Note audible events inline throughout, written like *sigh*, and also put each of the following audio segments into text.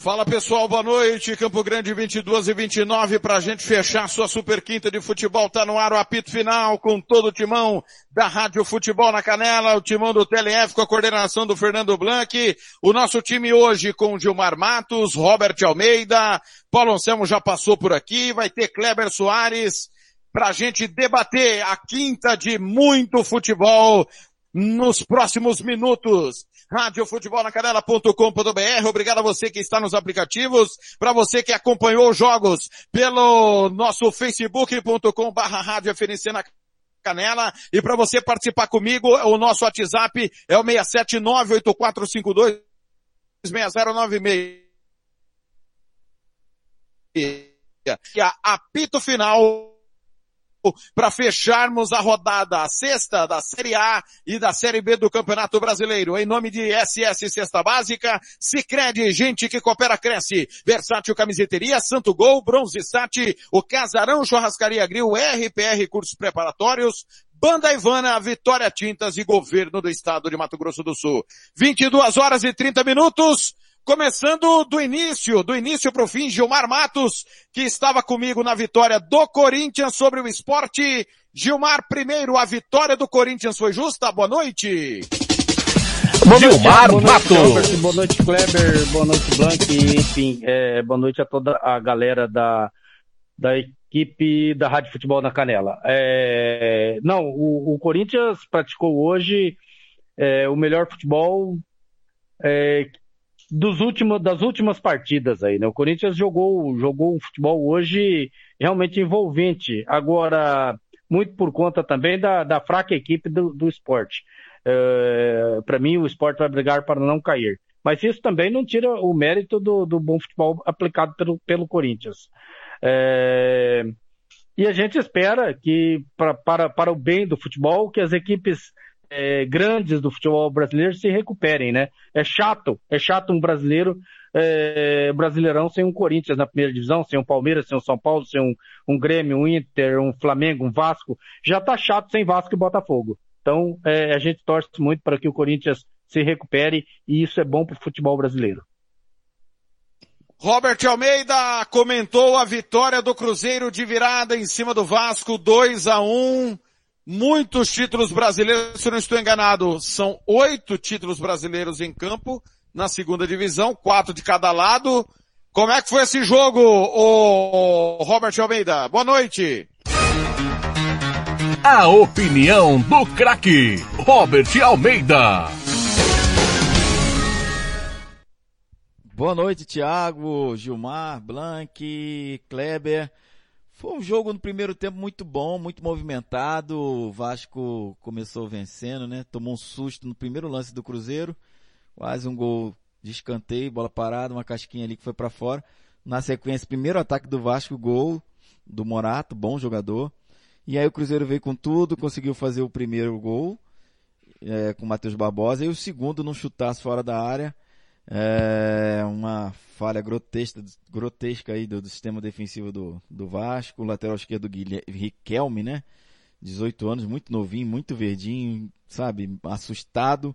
Fala pessoal, boa noite. Campo Grande 22 e 29 para a gente fechar sua super quinta de futebol. Tá no ar o apito final com todo o timão da Rádio Futebol na Canela, o timão do TLF com a coordenação do Fernando Blanc. O nosso time hoje com Gilmar Matos, Robert Almeida, Paulo Anselmo já passou por aqui, vai ter Kleber Soares para a gente debater a quinta de muito futebol nos próximos minutos radiofutebolnacanela.com.br. Obrigado a você que está nos aplicativos, para você que acompanhou os jogos pelo nosso facebook.com barra rádio na Canela. E para você participar comigo, o nosso WhatsApp é o 6798452 6096. E a apito final para fecharmos a rodada a sexta da Série A e da Série B do Campeonato Brasileiro. Em nome de SS Cesta Básica, Sicredi, gente que coopera cresce. Versátil Camiseteria, Santo Gol, Bronze Sat, o Casarão Churrascaria Grill, RPR Cursos Preparatórios, Banda Ivana, Vitória Tintas e Governo do Estado de Mato Grosso do Sul. 22 horas e 30 minutos. Começando do início, do início para o fim, Gilmar Matos, que estava comigo na vitória do Corinthians sobre o esporte. Gilmar, primeiro, a vitória do Corinthians foi justa? Boa noite. Boa noite, Gilmar boa noite, Matos. Boa noite, Kleber, boa noite, Blank, enfim, é, boa noite a toda a galera da, da equipe da Rádio Futebol na Canela. É, não, o, o Corinthians praticou hoje é, o melhor futebol é, dos últimos, das últimas partidas aí, né? O Corinthians jogou, jogou um futebol hoje realmente envolvente. Agora, muito por conta também da, da fraca equipe do, do esporte. É, para mim, o esporte vai brigar para não cair. Mas isso também não tira o mérito do, do bom futebol aplicado pelo, pelo Corinthians. É, e a gente espera que, pra, para, para o bem do futebol, que as equipes é, grandes do futebol brasileiro se recuperem, né? É chato, é chato um brasileiro, é, brasileirão sem um Corinthians na primeira divisão, sem um Palmeiras, sem um São Paulo, sem um, um Grêmio, um Inter, um Flamengo, um Vasco. Já tá chato sem Vasco e Botafogo. Então, é, a gente torce muito para que o Corinthians se recupere e isso é bom para o futebol brasileiro. Robert Almeida comentou a vitória do Cruzeiro de virada em cima do Vasco, 2 a 1 Muitos títulos brasileiros, se eu não estou enganado, são oito títulos brasileiros em campo na segunda divisão, quatro de cada lado. Como é que foi esse jogo, o Robert Almeida? Boa noite. A opinião do craque Robert Almeida. Boa noite, Thiago, Gilmar, Blank, Kleber. Foi um jogo no primeiro tempo muito bom, muito movimentado. O Vasco começou vencendo, né? Tomou um susto no primeiro lance do Cruzeiro. Quase um gol de escanteio, bola parada, uma casquinha ali que foi para fora. Na sequência, primeiro ataque do Vasco, gol do Morato, bom jogador. E aí o Cruzeiro veio com tudo, conseguiu fazer o primeiro gol é, com o Matheus Barbosa e o segundo num chutaço fora da área. É uma falha grotesca, grotesca aí do, do sistema defensivo do, do Vasco, o lateral esquerdo Guilherme, Riquelme, né? 18 anos, muito novinho, muito verdinho, sabe? Assustado.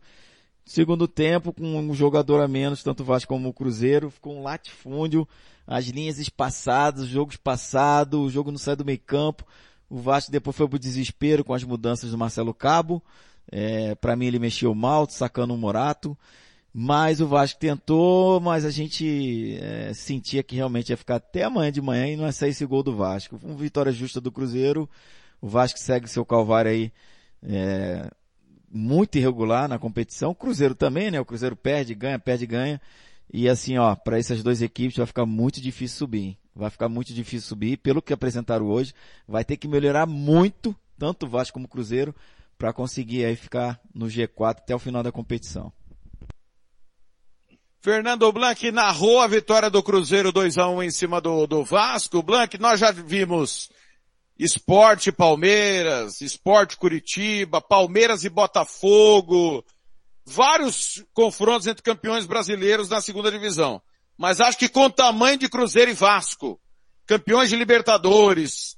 Segundo tempo, com um jogador a menos, tanto o Vasco como o Cruzeiro, ficou um latifúndio, as linhas espaçadas, jogos passados, o jogo não sai do meio campo. O Vasco depois foi pro desespero com as mudanças do Marcelo Cabo. É, para mim ele mexeu mal, sacando o Morato. Mas o Vasco tentou, mas a gente é, sentia que realmente ia ficar até amanhã de manhã e não ia sair esse gol do Vasco. Uma vitória justa do Cruzeiro. O Vasco segue seu calvário aí é, muito irregular na competição. O Cruzeiro também, né? O Cruzeiro perde, ganha, perde, ganha. E assim, ó, para essas duas equipes vai ficar muito difícil subir. Vai ficar muito difícil subir. Pelo que apresentaram hoje, vai ter que melhorar muito, tanto o Vasco como o Cruzeiro, para conseguir aí ficar no G4 até o final da competição. Fernando Blanc narrou a vitória do Cruzeiro 2 a 1 em cima do, do Vasco. Blanc, nós já vimos Esporte Palmeiras, Esporte Curitiba, Palmeiras e Botafogo, vários confrontos entre campeões brasileiros na segunda divisão. Mas acho que com o tamanho de Cruzeiro e Vasco, campeões de Libertadores,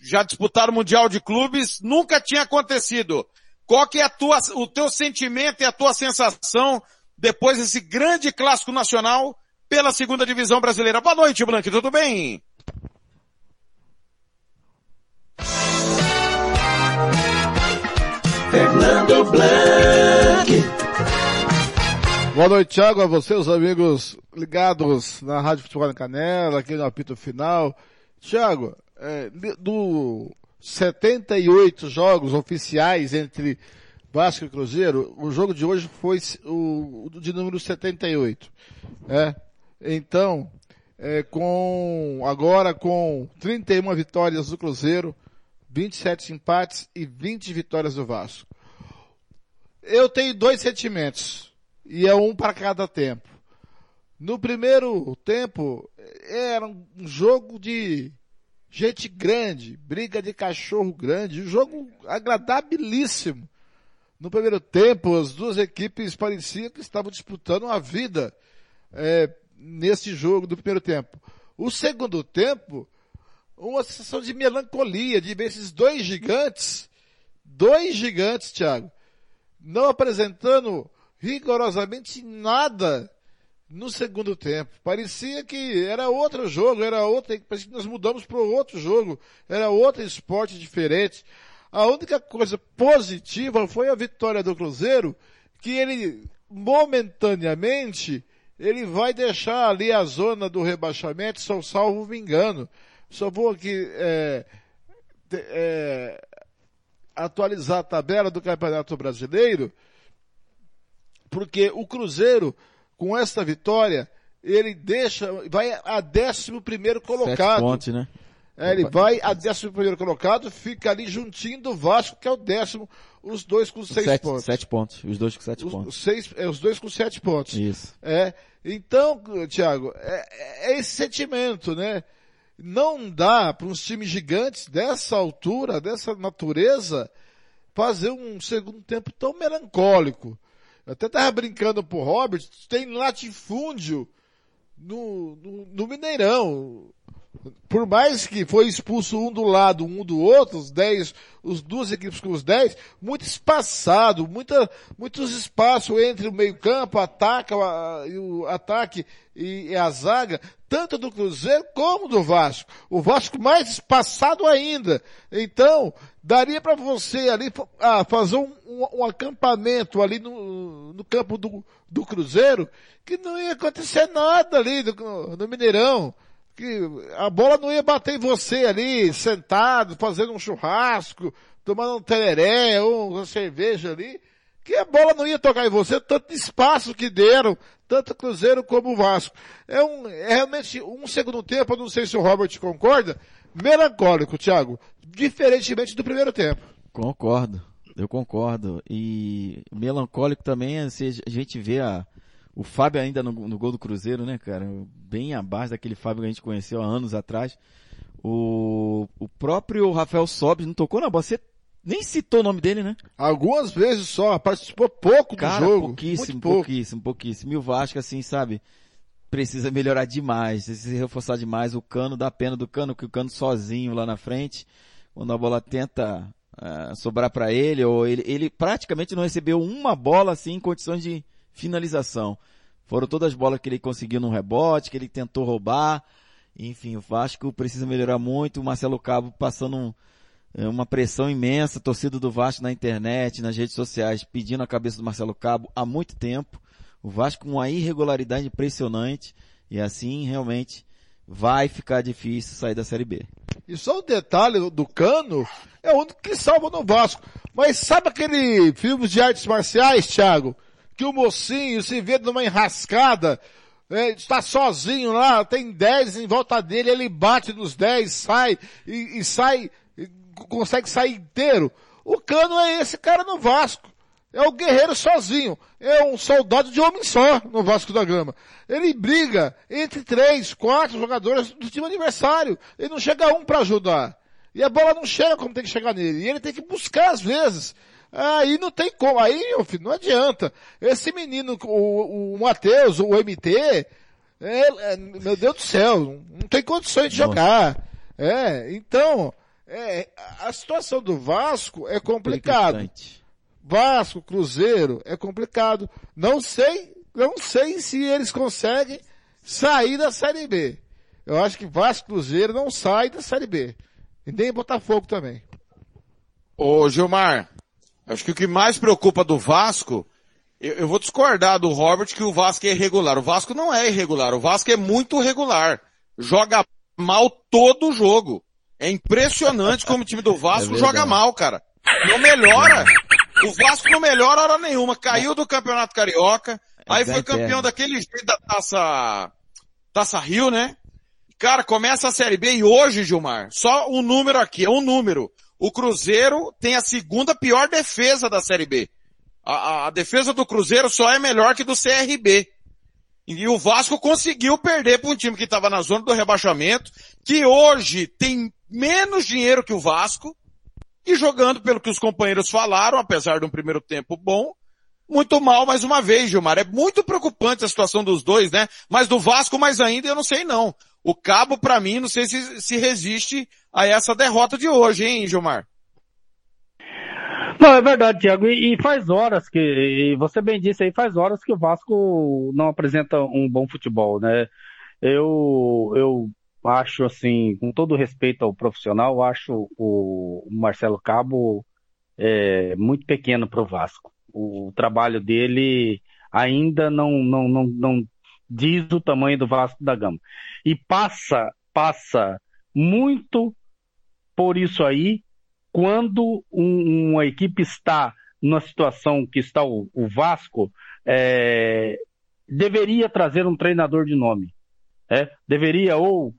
já disputaram o Mundial de Clubes, nunca tinha acontecido. Qual que é a tua, o teu sentimento e a tua sensação depois desse grande clássico nacional pela segunda divisão brasileira? Boa noite, Blanque, tudo bem? Fernando Blanc. Boa noite, Thiago, a você, os amigos ligados na Rádio Futebol na Canela, aqui no apito final. Thiago, é, do 78 jogos oficiais entre Vasco e Cruzeiro, o jogo de hoje foi o, de número 78. É? Então, é, com, agora com 31 vitórias do Cruzeiro, 27 empates e 20 vitórias do Vasco. Eu tenho dois sentimentos, e é um para cada tempo. No primeiro tempo, era um jogo de gente grande, briga de cachorro grande, um jogo agradabilíssimo. No primeiro tempo, as duas equipes pareciam que estavam disputando a vida é, nesse jogo do primeiro tempo. O segundo tempo, uma sensação de melancolia, de ver esses dois gigantes, dois gigantes, Thiago, não apresentando rigorosamente nada no segundo tempo. Parecia que era outro jogo, era outra, parecia que nós mudamos para outro jogo, era outro esporte diferente. A única coisa positiva foi a vitória do Cruzeiro, que ele momentaneamente ele vai deixar ali a zona do rebaixamento, só salvo me engano. Só vou aqui é, é, atualizar a tabela do Campeonato Brasileiro, porque o Cruzeiro, com esta vitória, ele deixa, vai a décimo primeiro colocado. Sete pontos, né? É, ele vai a décimo primeiro colocado, fica ali juntinho do Vasco, que é o décimo, os dois com seis sete, pontos. Sete pontos, os dois com sete os, pontos. Seis, é, os dois com sete pontos. Isso. É, então, Thiago, é, é esse sentimento, né? Não dá para uns times gigantes dessa altura, dessa natureza, fazer um segundo tempo tão melancólico. Eu até estava brincando pro Robert, tem latifúndio no, no, no, Mineirão. Por mais que foi expulso um do lado, um do outro, os dez, os duas equipes com os dez, muito espaçado, muita, muitos espaços entre o meio campo, ataque, o ataque e a zaga, tanto do Cruzeiro como do Vasco. O Vasco mais espaçado ainda. Então, daria para você ali ah, fazer um, um, um, acampamento ali no, no campo do, do Cruzeiro, que não ia acontecer nada ali no Mineirão. Que a bola não ia bater em você ali, sentado, fazendo um churrasco, tomando um tereré uma cerveja ali que a bola não ia tocar em você, tanto espaço que deram, tanto Cruzeiro como o Vasco. É um, é realmente um segundo tempo, eu não sei se o Robert concorda, melancólico, Thiago, diferentemente do primeiro tempo. Concordo, eu concordo. E melancólico também, assim, a gente vê a, o Fábio ainda no, no, gol do Cruzeiro, né, cara? Bem abaixo daquele Fábio que a gente conheceu há anos atrás. O, o próprio Rafael Sobis não tocou na bola. Você nem citou o nome dele, né? Algumas vezes só, participou pouco Cara, do jogo. pouquíssimo, pouquíssimo, pouquíssimo. E o Vasco, assim, sabe, precisa melhorar demais, precisa se reforçar demais. O Cano dá pena do Cano, que o Cano sozinho lá na frente, quando a bola tenta uh, sobrar para ele, ou ele, ele praticamente não recebeu uma bola, assim, em condições de finalização. Foram todas as bolas que ele conseguiu no rebote, que ele tentou roubar. Enfim, o Vasco precisa melhorar muito. O Marcelo Cabo passando um, é uma pressão imensa, torcida do Vasco na internet, nas redes sociais, pedindo a cabeça do Marcelo Cabo há muito tempo. O Vasco com uma irregularidade impressionante e assim realmente vai ficar difícil sair da Série B. E só o um detalhe do Cano é o único que salva no Vasco. Mas sabe aquele filme de artes marciais, Thiago? Que o mocinho se vê numa enrascada, é, está sozinho lá, tem 10 em volta dele, ele bate nos 10, sai e, e sai consegue sair inteiro. O Cano é esse cara no Vasco. É o guerreiro sozinho. É um soldado de homem só no Vasco da Gama. Ele briga entre três, quatro jogadores do time adversário. Ele não chega um para ajudar. E a bola não chega como tem que chegar nele. E ele tem que buscar às vezes. Aí não tem como. Aí, meu filho, não adianta. Esse menino, o, o Matheus, o MT, é, é, meu Deus do céu, não tem condições de jogar. É, então, é, a situação do Vasco é complicado. Vasco, Cruzeiro, é complicado. Não sei, não sei se eles conseguem sair da Série B. Eu acho que Vasco Cruzeiro não sai da Série B. E nem Botafogo também. Ô Gilmar, acho que o que mais preocupa do Vasco, eu, eu, vou discordar do Robert que o Vasco é irregular. O Vasco não é irregular, o Vasco é muito regular. Joga mal todo jogo. É impressionante como o time do *laughs* Vasco é joga mal, cara. Não melhora. O Vasco não melhora hora nenhuma. Caiu do Campeonato Carioca. É aí foi campeão daquele jeito da Taça, Taça Rio, né? Cara, começa a Série B e hoje, Gilmar, só um número aqui, é um número. O Cruzeiro tem a segunda pior defesa da Série B. A, a, a defesa do Cruzeiro só é melhor que do CRB. E o Vasco conseguiu perder para um time que estava na zona do rebaixamento, que hoje tem menos dinheiro que o Vasco, e jogando pelo que os companheiros falaram, apesar de um primeiro tempo bom, muito mal mais uma vez, Gilmar. É muito preocupante a situação dos dois, né? Mas do Vasco mais ainda, eu não sei não. O Cabo, para mim, não sei se, se resiste a essa derrota de hoje, hein, Gilmar? Não, é verdade, Tiago. E, e, faz horas que, você bem disse aí, faz horas que o Vasco não apresenta um bom futebol, né? Eu, eu acho assim, com todo respeito ao profissional, acho o Marcelo Cabo é, muito pequeno para o Vasco. O trabalho dele ainda não, não, não, não diz o tamanho do Vasco da Gama. E passa, passa muito por isso aí quando um, uma equipe está numa situação que está o, o Vasco, é, deveria trazer um treinador de nome. É? Deveria ou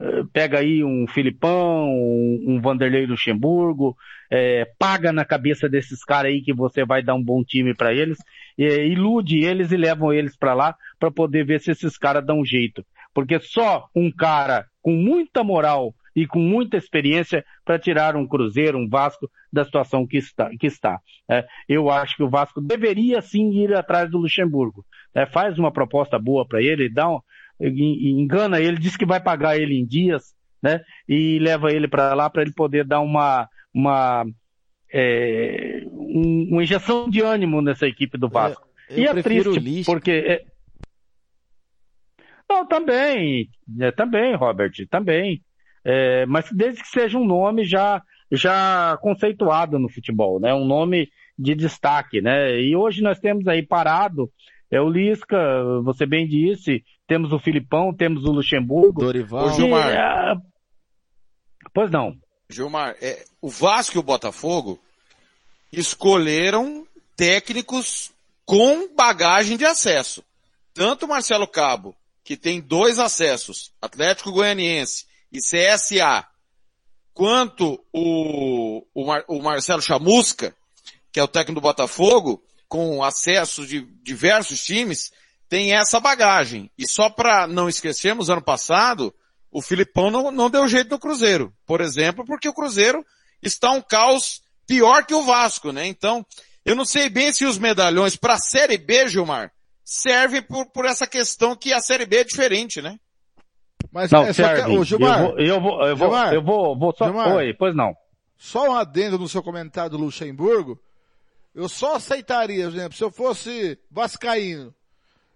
eh, pega aí um Filipão, um, Vanderlei Luxemburgo, é, paga na cabeça desses caras aí que você vai dar um bom time para eles, é, ilude eles e levam eles para lá para poder ver se esses caras dão jeito. Porque só um cara com muita moral e com muita experiência para tirar um Cruzeiro, um Vasco da situação que está. Que está. É, eu acho que o Vasco deveria sim ir atrás do Luxemburgo. É, faz uma proposta boa para ele, dá um, engana ele, diz que vai pagar ele em dias, né? E leva ele para lá para ele poder dar uma, uma, é, um, uma injeção de ânimo nessa equipe do Vasco. Eu, eu e é triste, porque... Não, também, é, também, Robert, também. É, mas desde que seja um nome já, já conceituado no futebol, né? Um nome de destaque, né? E hoje nós temos aí parado é o Lisca, você bem disse, temos o Filipão, temos o Luxemburgo. Dorival. Ô, Gilmar. É... Pois não. Gilmar, é, o Vasco e o Botafogo escolheram técnicos com bagagem de acesso. Tanto o Marcelo Cabo, que tem dois acessos, Atlético Goianiense e CSA, quanto o, o, Mar, o Marcelo Chamusca, que é o técnico do Botafogo, com acesso de diversos times, tem essa bagagem. E só para não esquecermos, ano passado, o Filipão não, não deu jeito no Cruzeiro. Por exemplo, porque o Cruzeiro está um caos pior que o Vasco, né? Então, eu não sei bem se os medalhões para a Série B, Gilmar, servem por, por essa questão que a Série B é diferente, né? Mas não, é serve. Que, Gilmar, eu vou, eu vou, eu vou, Gilmar, eu vou, vou só, Gilmar, oi, pois não. Só um adendo no seu comentário do Luxemburgo, eu só aceitaria, por exemplo, se eu fosse vascaíno,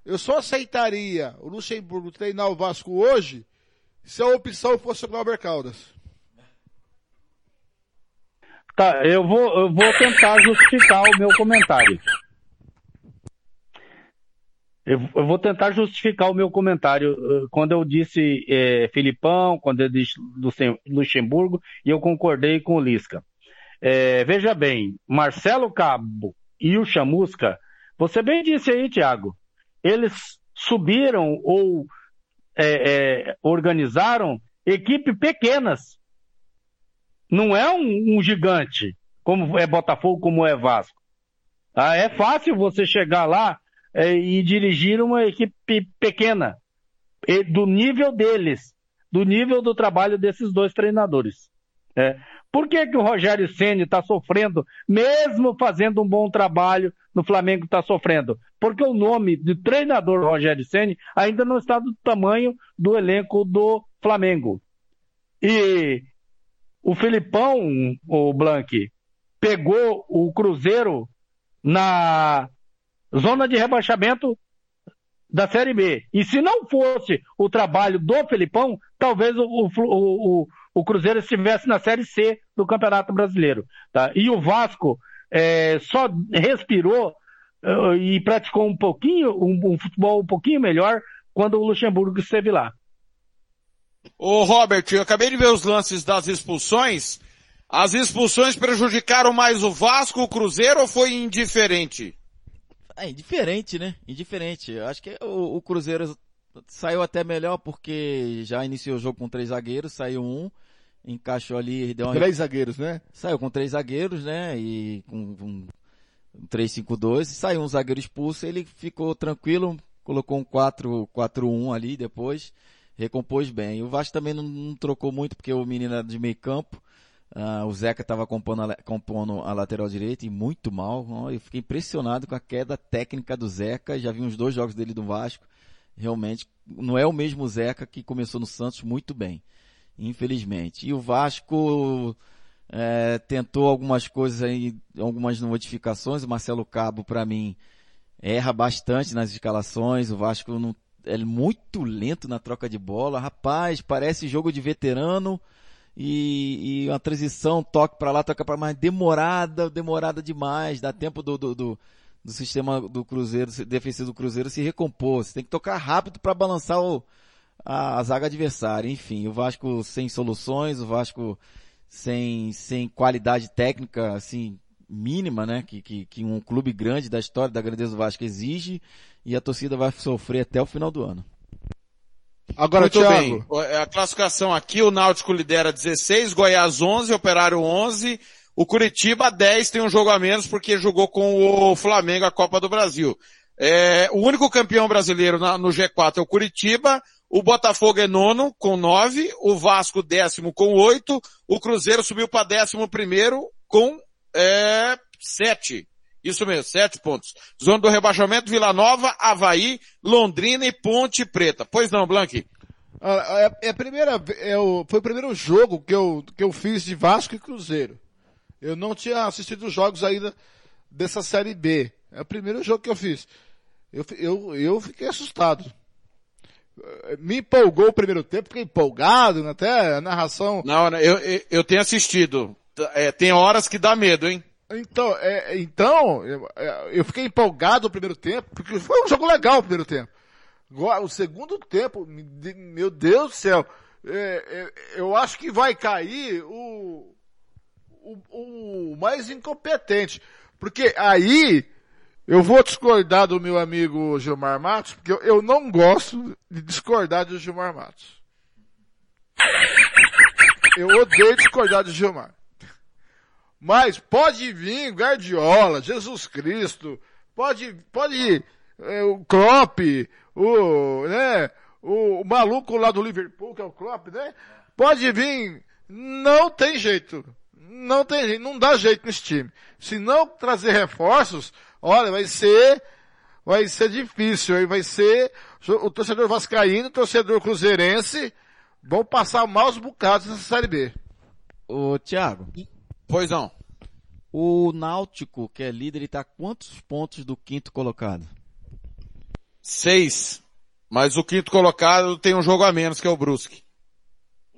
eu só aceitaria o Luxemburgo treinar o Vasco hoje se a opção fosse o Glauber Caldas. Tá, eu vou, eu vou tentar justificar o meu comentário. Eu, vou tentar justificar o meu comentário eh, quando eu disse é, Filipão, quando eu disse Luxemburgo, e eu concordei com o Lisca. É, veja bem, Marcelo Cabo e o Chamusca, você bem disse aí, Tiago, eles subiram ou é, organizaram equipes pequenas. Não é um, um, gigante, como é Botafogo, como é Vasco. Tá? É fácil você chegar lá e dirigir uma equipe pequena, do nível deles, do nível do trabalho desses dois treinadores. É. Por que, que o Rogério Ceni está sofrendo, mesmo fazendo um bom trabalho no Flamengo está sofrendo? Porque o nome de treinador Rogério Ceni ainda não está do tamanho do elenco do Flamengo. E o Filipão, o Blank, pegou o Cruzeiro na zona de rebaixamento da Série B. E se não fosse o trabalho do Felipão, talvez o, o, o, o Cruzeiro estivesse na Série C do Campeonato Brasileiro. Tá? E o Vasco é, só respirou uh, e praticou um pouquinho, um, um, futebol um pouquinho melhor quando o Luxemburgo esteve lá. Ô Robert, eu acabei de ver os lances das expulsões. As expulsões prejudicaram mais o Vasco, o Cruzeiro ou foi indiferente? É indiferente, né? Indiferente. Eu acho que o, o, Cruzeiro saiu até melhor porque já iniciou o jogo com três zagueiros, saiu um, encaixou ali, deu uma... Três zagueiros, né? Saiu com três zagueiros, né? E com um, um 3-5-2, saiu um zagueiro expulso, ele ficou tranquilo, colocou um 4-1 ali depois, recompôs bem. O Vasco também não, não trocou muito porque o menino era de meio campo, Uh, o Zeca estava compondo, compondo, a lateral direita e muito mal. Eu fiquei impressionado com a queda técnica do Zeca. Já vi uns dois jogos dele do Vasco. Realmente, não é o mesmo Zeca que começou no Santos muito bem. Infelizmente. E o Vasco é, tentou algumas coisas aí, algumas modificações. O Marcelo Cabo, para mim, erra bastante nas escalações. O Vasco não, é muito lento na troca de bola. Rapaz, parece jogo de veterano e, e uma transição, toque para lá, toque para mais, demorada, demorada demais, dá tempo do, do, do, do, sistema do Cruzeiro, defensivo do Cruzeiro se recompor. Você tem que tocar rápido para balançar o, a, a, zaga adversária. Enfim, o Vasco sem soluções, o Vasco sem, sem qualidade técnica, assim, mínima, né, que, que, que um clube grande da história da grandeza do Vasco exige, e a torcida vai sofrer até o final do ano. Agora, Muito Thiago. bem. É a classificação aqui, o Náutico lidera 16, Goiás 11, Operário 11, o Curitiba 10 tem um jogo a menos porque jogou com o Flamengo a Copa do Brasil. É, o único campeão brasileiro na, no G4 é o Curitiba, o Botafogo é nono com 9, o Vasco décimo com 8, o Cruzeiro subiu para décimo primeiro com é, 7. Isso mesmo, sete pontos. Zona do rebaixamento, Vila Nova, Havaí, Londrina e Ponte Preta. Pois não, Blanqui? Ah, é, é a primeira, é o, foi o primeiro jogo que eu, que eu fiz de Vasco e Cruzeiro. Eu não tinha assistido os jogos ainda dessa Série B. É o primeiro jogo que eu fiz. Eu, eu, eu fiquei assustado. Me empolgou o primeiro tempo, fiquei empolgado, até a narração. Não, eu, eu, eu tenho assistido. É, tem horas que dá medo, hein? Então, é, então eu, é, eu, fiquei empolgado no primeiro tempo, porque foi um jogo legal o primeiro tempo. O segundo tempo, meu Deus do céu, é, é, eu acho que vai cair o, o, o, mais incompetente. Porque aí, eu vou discordar do meu amigo Gilmar Matos, porque eu, eu não gosto de discordar do Gilmar Matos. Eu odeio discordar do Gilmar. Mas pode vir Guardiola, Jesus Cristo, pode, pode é, o Klopp, o, né, o, o, maluco lá do Liverpool, que é o Klopp, né? Pode vir, não tem jeito. Não tem jeito, não dá jeito nesse time. Se não trazer reforços, olha, vai ser, vai ser difícil, aí vai ser, o torcedor vascaíno, o torcedor cruzeirense, vão passar maus bocados nessa Série B. Ô, Thiago. Pois não. O Náutico, que é líder, ele está quantos pontos do quinto colocado? Seis. Mas o quinto colocado tem um jogo a menos, que é o Brusque.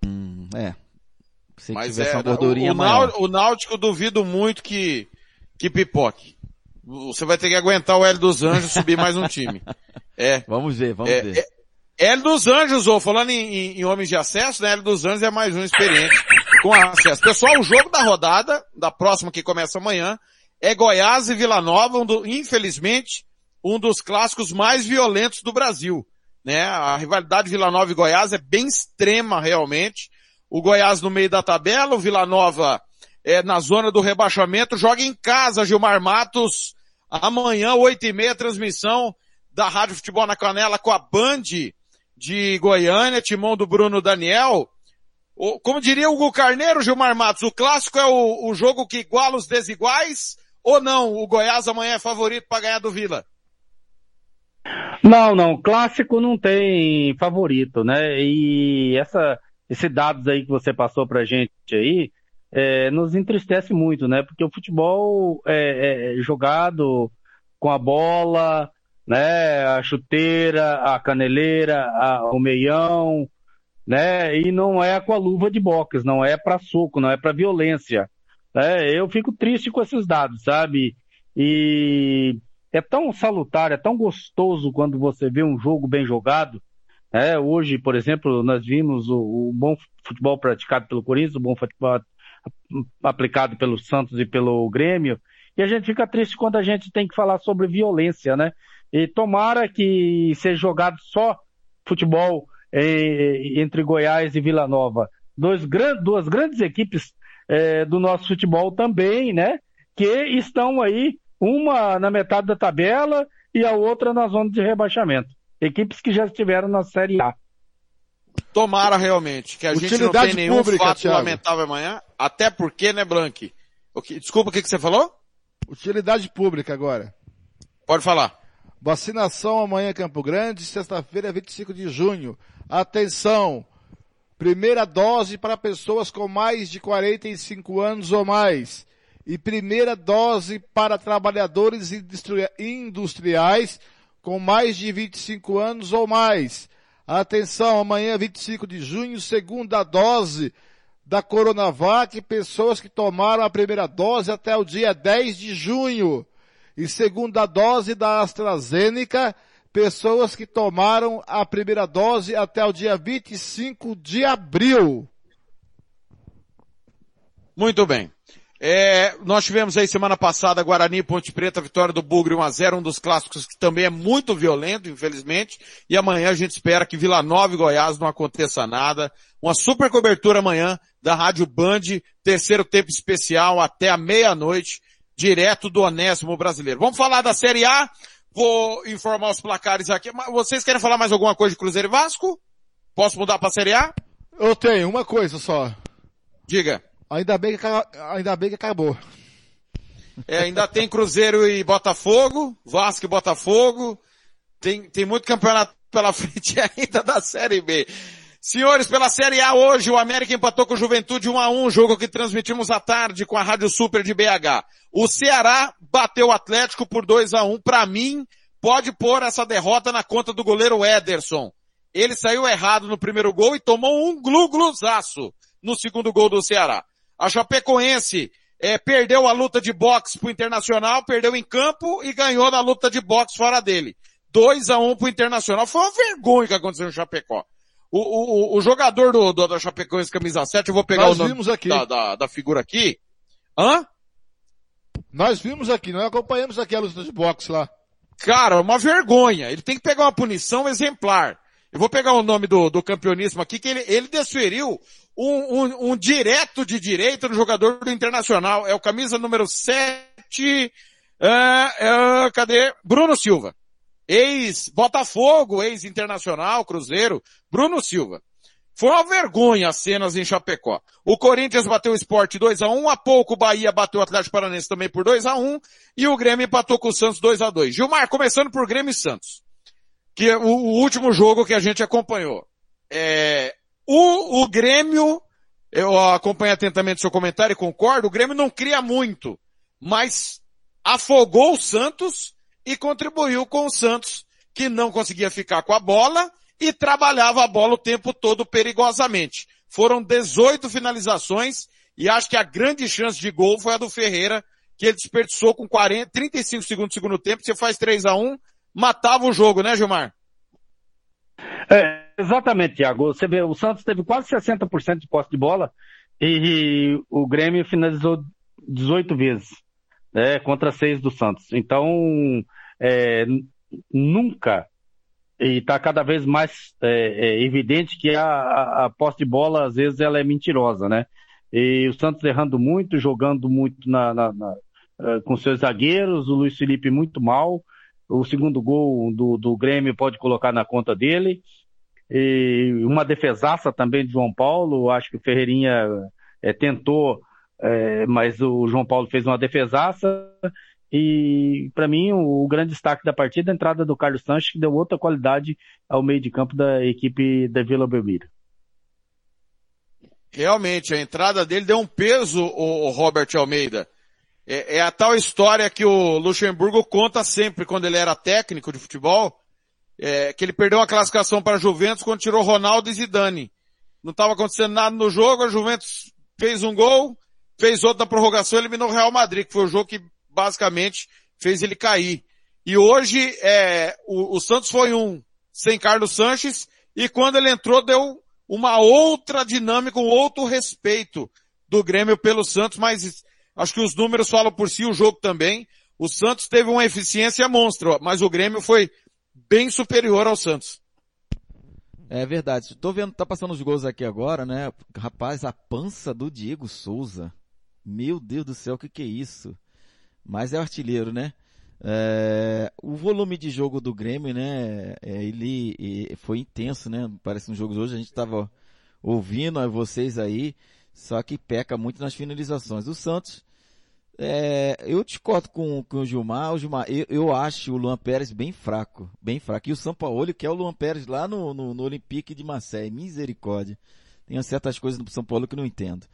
Hum, é. Se Mas tivesse é, uma gordurinha o, o, maior. o Náutico duvido muito que, que pipoque. Você vai ter que aguentar o Hélio dos Anjos subir mais um time. *laughs* É. Vamos ver, vamos é, ver. É, Hélio dos Anjos, ou falando em, em, em, homens de acesso, né? Hélio dos Anjos é mais um experiente com acesso. Pessoal, o jogo da rodada, da próxima que começa amanhã, é Goiás e Vila Nova, um do, infelizmente, um dos clássicos mais violentos do Brasil. Né? A rivalidade Vila Nova e Goiás é bem extrema realmente. O Goiás no meio da tabela, o Vila Nova é, na zona do rebaixamento, joga em casa Gilmar Matos Amanhã, oito e meia, transmissão da Rádio Futebol na Canela com a Band de Goiânia, timão do Bruno Daniel. O, como diria o Hugo Carneiro, Gilmar Matos, o clássico é o, o jogo que iguala os desiguais ou não? O Goiás amanhã é favorito para ganhar do Vila? Não, não. Clássico não tem favorito, né? E essa, esses dados aí que você passou pra gente aí, é, nos entristece muito, né? Porque o futebol é, é jogado com a bola, né? A chuteira, a caneleira, a, o meião, né? E não é com a luva de boxe, não é para soco, não é para violência. Né? Eu fico triste com esses dados, sabe? E é tão salutar, é tão gostoso quando você vê um jogo bem jogado. Né? Hoje, por exemplo, nós vimos o, o bom futebol praticado pelo Corinthians, o bom futebol aplicado pelo Santos e pelo Grêmio, e a gente fica triste quando a gente tem que falar sobre violência, né? E tomara que seja jogado só futebol entre Goiás e Vila Nova. Dois, duas grandes equipes eh, do nosso futebol também, né? Que estão aí, uma na metade da tabela e a outra na zona de rebaixamento. Equipes que já estiveram na Série A. Tomara realmente, que a Utilidade gente não tem nenhum pública, fato Thiago. lamentável amanhã, até porque, né, Blank? Desculpa, o que, que você falou? Utilidade pública agora. Pode falar. Vacinação amanhã em Campo Grande, sexta-feira, 25 de junho. Atenção! Primeira dose para pessoas com mais de 45 anos ou mais. E primeira dose para trabalhadores industriais com mais de 25 anos ou mais. Atenção, amanhã, 25 de junho, segunda dose da Coronavac, pessoas que tomaram a primeira dose até o dia 10 de junho. E segunda dose da AstraZeneca, pessoas que tomaram a primeira dose até o dia 25 de abril. Muito bem. É, nós tivemos aí semana passada Guarani Ponte Preta, vitória do Bugre 1x0, um dos clássicos que também é muito violento, infelizmente. E amanhã a gente espera que Vila Nova e Goiás não aconteça nada. Uma super cobertura amanhã da Rádio Band, terceiro tempo especial até a meia-noite, direto do Onésimo Brasileiro. Vamos falar da Série A. Vou informar os placares aqui. Vocês querem falar mais alguma coisa de Cruzeiro e Vasco? Posso mudar para Série A? Eu tenho uma coisa só. Diga. Ainda bem que, ainda bem que acabou. É, ainda tem Cruzeiro e Botafogo, Vasco e Botafogo. Tem, tem muito campeonato pela *laughs* frente ainda da Série B. Senhores, pela Série A hoje, o América empatou com o Juventude 1 a 1 jogo que transmitimos à tarde com a Rádio Super de BH. O Ceará bateu o Atlético por 2 a 1 Para mim, pode pôr essa derrota na conta do goleiro Ederson. Ele saiu errado no primeiro gol e tomou um glu-gluzaço no segundo gol do Ceará. A Chapecoense é, perdeu a luta de boxe pro Internacional, perdeu em campo e ganhou na luta de boxe fora dele. 2 a 1 um pro Internacional. Foi uma vergonha que aconteceu no Chapecó. O, o, o jogador do, do, da Chapecoense camisa 7, eu vou pegar Nós o nome vimos aqui. Da, da, da, figura aqui. Hã? Nós vimos aqui, nós acompanhamos aqui a luta de boxe lá. Cara, uma vergonha. Ele tem que pegar uma punição exemplar. Eu vou pegar o nome do, do campeonismo aqui, que ele, ele desferiu um, um, um, direto de direita no jogador do Internacional. É o camisa número 7, uh, uh, cadê? Bruno Silva. Ex-Botafogo, ex-Internacional, Cruzeiro, Bruno Silva. Foi uma vergonha as cenas em Chapecó. O Corinthians bateu o Sport 2 a 1 há pouco o Bahia bateu o Atlético Paranense também por 2 a 1 e o Grêmio empatou com o Santos 2 a 2 Gilmar, começando por Grêmio e Santos. Que é o, o último jogo que a gente acompanhou. É, o, o Grêmio, eu acompanho atentamente seu comentário e concordo, o Grêmio não cria muito, mas afogou o Santos e contribuiu com o Santos, que não conseguia ficar com a bola e trabalhava a bola o tempo todo perigosamente. Foram 18 finalizações e acho que a grande chance de gol foi a do Ferreira, que ele desperdiçou com 40, 35 segundos do segundo tempo, você faz 3 a 1 matava o jogo, né, Gilmar? É, exatamente, Thiago. Você vê, o Santos teve quase 60% de posse de bola e, e o Grêmio finalizou 18 vezes, né, contra 6 do Santos. Então, é, nunca, e está cada vez mais é, é, evidente que a, a, a posse de bola, às vezes, ela é mentirosa, né? E o Santos errando muito, jogando muito na, na, na uh, com seus zagueiros, o Luiz Felipe muito mal. O segundo gol do, do Grêmio pode colocar na conta dele. E uma defesaça também de João Paulo. Acho que o Ferreirinha é, tentou, é, mas o João Paulo fez uma defesaça. E para mim o, o, grande destaque da partida é a entrada do Carlos Sanches, que deu outra qualidade ao meio de campo da equipe da Vila Belmiro. Realmente, a entrada dele deu um peso, o, o Robert Almeida. É, é, a tal história que o Luxemburgo conta sempre quando ele era técnico de futebol, é, que ele perdeu a classificação para a Juventus quando tirou Ronaldo e Zidane. Não estava acontecendo nada no jogo, a Juventus fez um gol, fez outro prorrogação eliminou o Real Madrid, que foi o jogo que basicamente fez ele cair. E hoje é, o, o Santos foi um sem Carlos Sanches e quando ele entrou deu uma outra dinâmica, um outro respeito do Grêmio pelo Santos, mas acho que os números falam por si, o jogo também. O Santos teve uma eficiência monstro, mas o Grêmio foi bem superior ao Santos. É verdade. Tô vendo, tá passando os gols aqui agora, né? Rapaz, a pança do Diego Souza. Meu Deus do céu, o que que é isso? Mas é artilheiro, né? É, o volume de jogo do Grêmio, né? É, ele foi intenso, né? Parece um jogo hoje a gente estava ouvindo vocês aí, só que peca muito nas finalizações. O Santos, é, eu discordo com, com o Gilmar. O Gilmar eu, eu, acho o Luan Pérez bem fraco, bem fraco. E o Sampaoli, que é o Luan Pérez lá no, no, no Olympique de Marseille, misericórdia. Tem certas coisas no São Paulo que eu não entendo.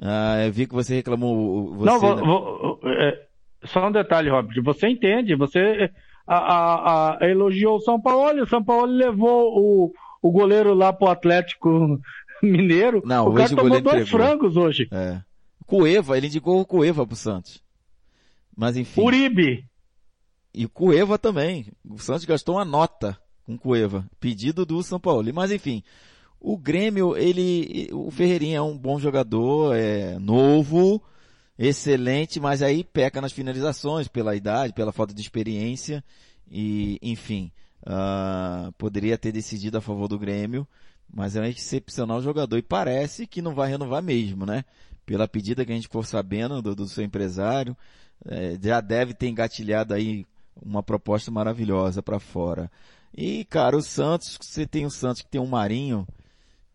Ah, eu vi que você reclamou. Você, não, vou, vou, é, só um detalhe, Robert. Você entende, você a, a, a, elogiou o São Paulo, o São Paulo levou o, o goleiro lá pro Atlético *laughs* Mineiro. Não, o cara tomou dois entregou. frangos hoje. É. Cueva, ele indicou o Cueva pro Santos. Mas enfim. Uribe. E o Cueva também. O Santos gastou uma nota com Cueva. Pedido do São Paulo. Mas enfim. O Grêmio, ele, o Ferreirinha é um bom jogador, é novo, excelente, mas aí peca nas finalizações pela idade, pela falta de experiência e, enfim, uh, poderia ter decidido a favor do Grêmio, mas é um excepcional jogador e parece que não vai renovar mesmo, né? Pela pedida que a gente for sabendo do, do seu empresário, é, já deve ter engatilhado aí uma proposta maravilhosa para fora. E, cara, o Santos, você tem o Santos que tem um Marinho,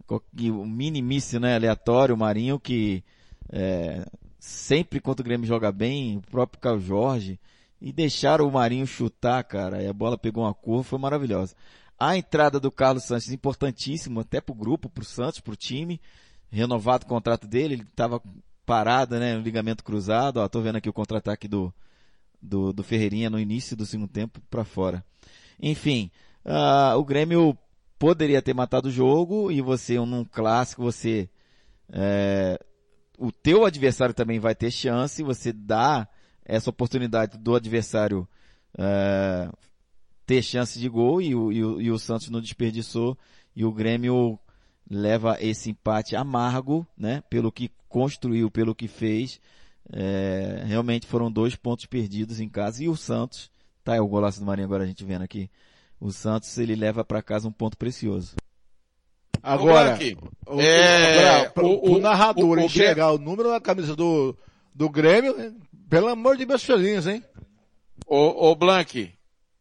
o minimíssimo, né, aleatório, o Marinho que é, sempre quando o Grêmio joga bem, o próprio Caio Jorge, e deixaram o Marinho chutar, cara, e a bola pegou uma curva, foi maravilhosa. A entrada do Carlos Santos, importantíssimo, até pro grupo, pro Santos, pro time, renovado o contrato dele, ele estava parado, né, no ligamento cruzado, ó, tô vendo aqui o contra-ataque do, do, do Ferreirinha no início do segundo tempo para fora. Enfim, uh, o Grêmio poderia ter matado o jogo e você, num clássico, você é, o teu adversário também vai ter chance, você dá essa oportunidade do adversário é, ter chance de gol e o, e, o, e o Santos não desperdiçou e o Grêmio leva esse empate amargo, né? Pelo que construiu, pelo que fez. É, realmente foram dois pontos perdidos em casa e o Santos, tá, é o golaço do Marinho agora a gente vendo aqui. O Santos ele leva para casa um ponto precioso. Agora, o, é, agora, o, o, narrador o, enxergar o, número da camisa do, do Grêmio, pelo amor de meus filhinhos, hein? Ô, ô Blank,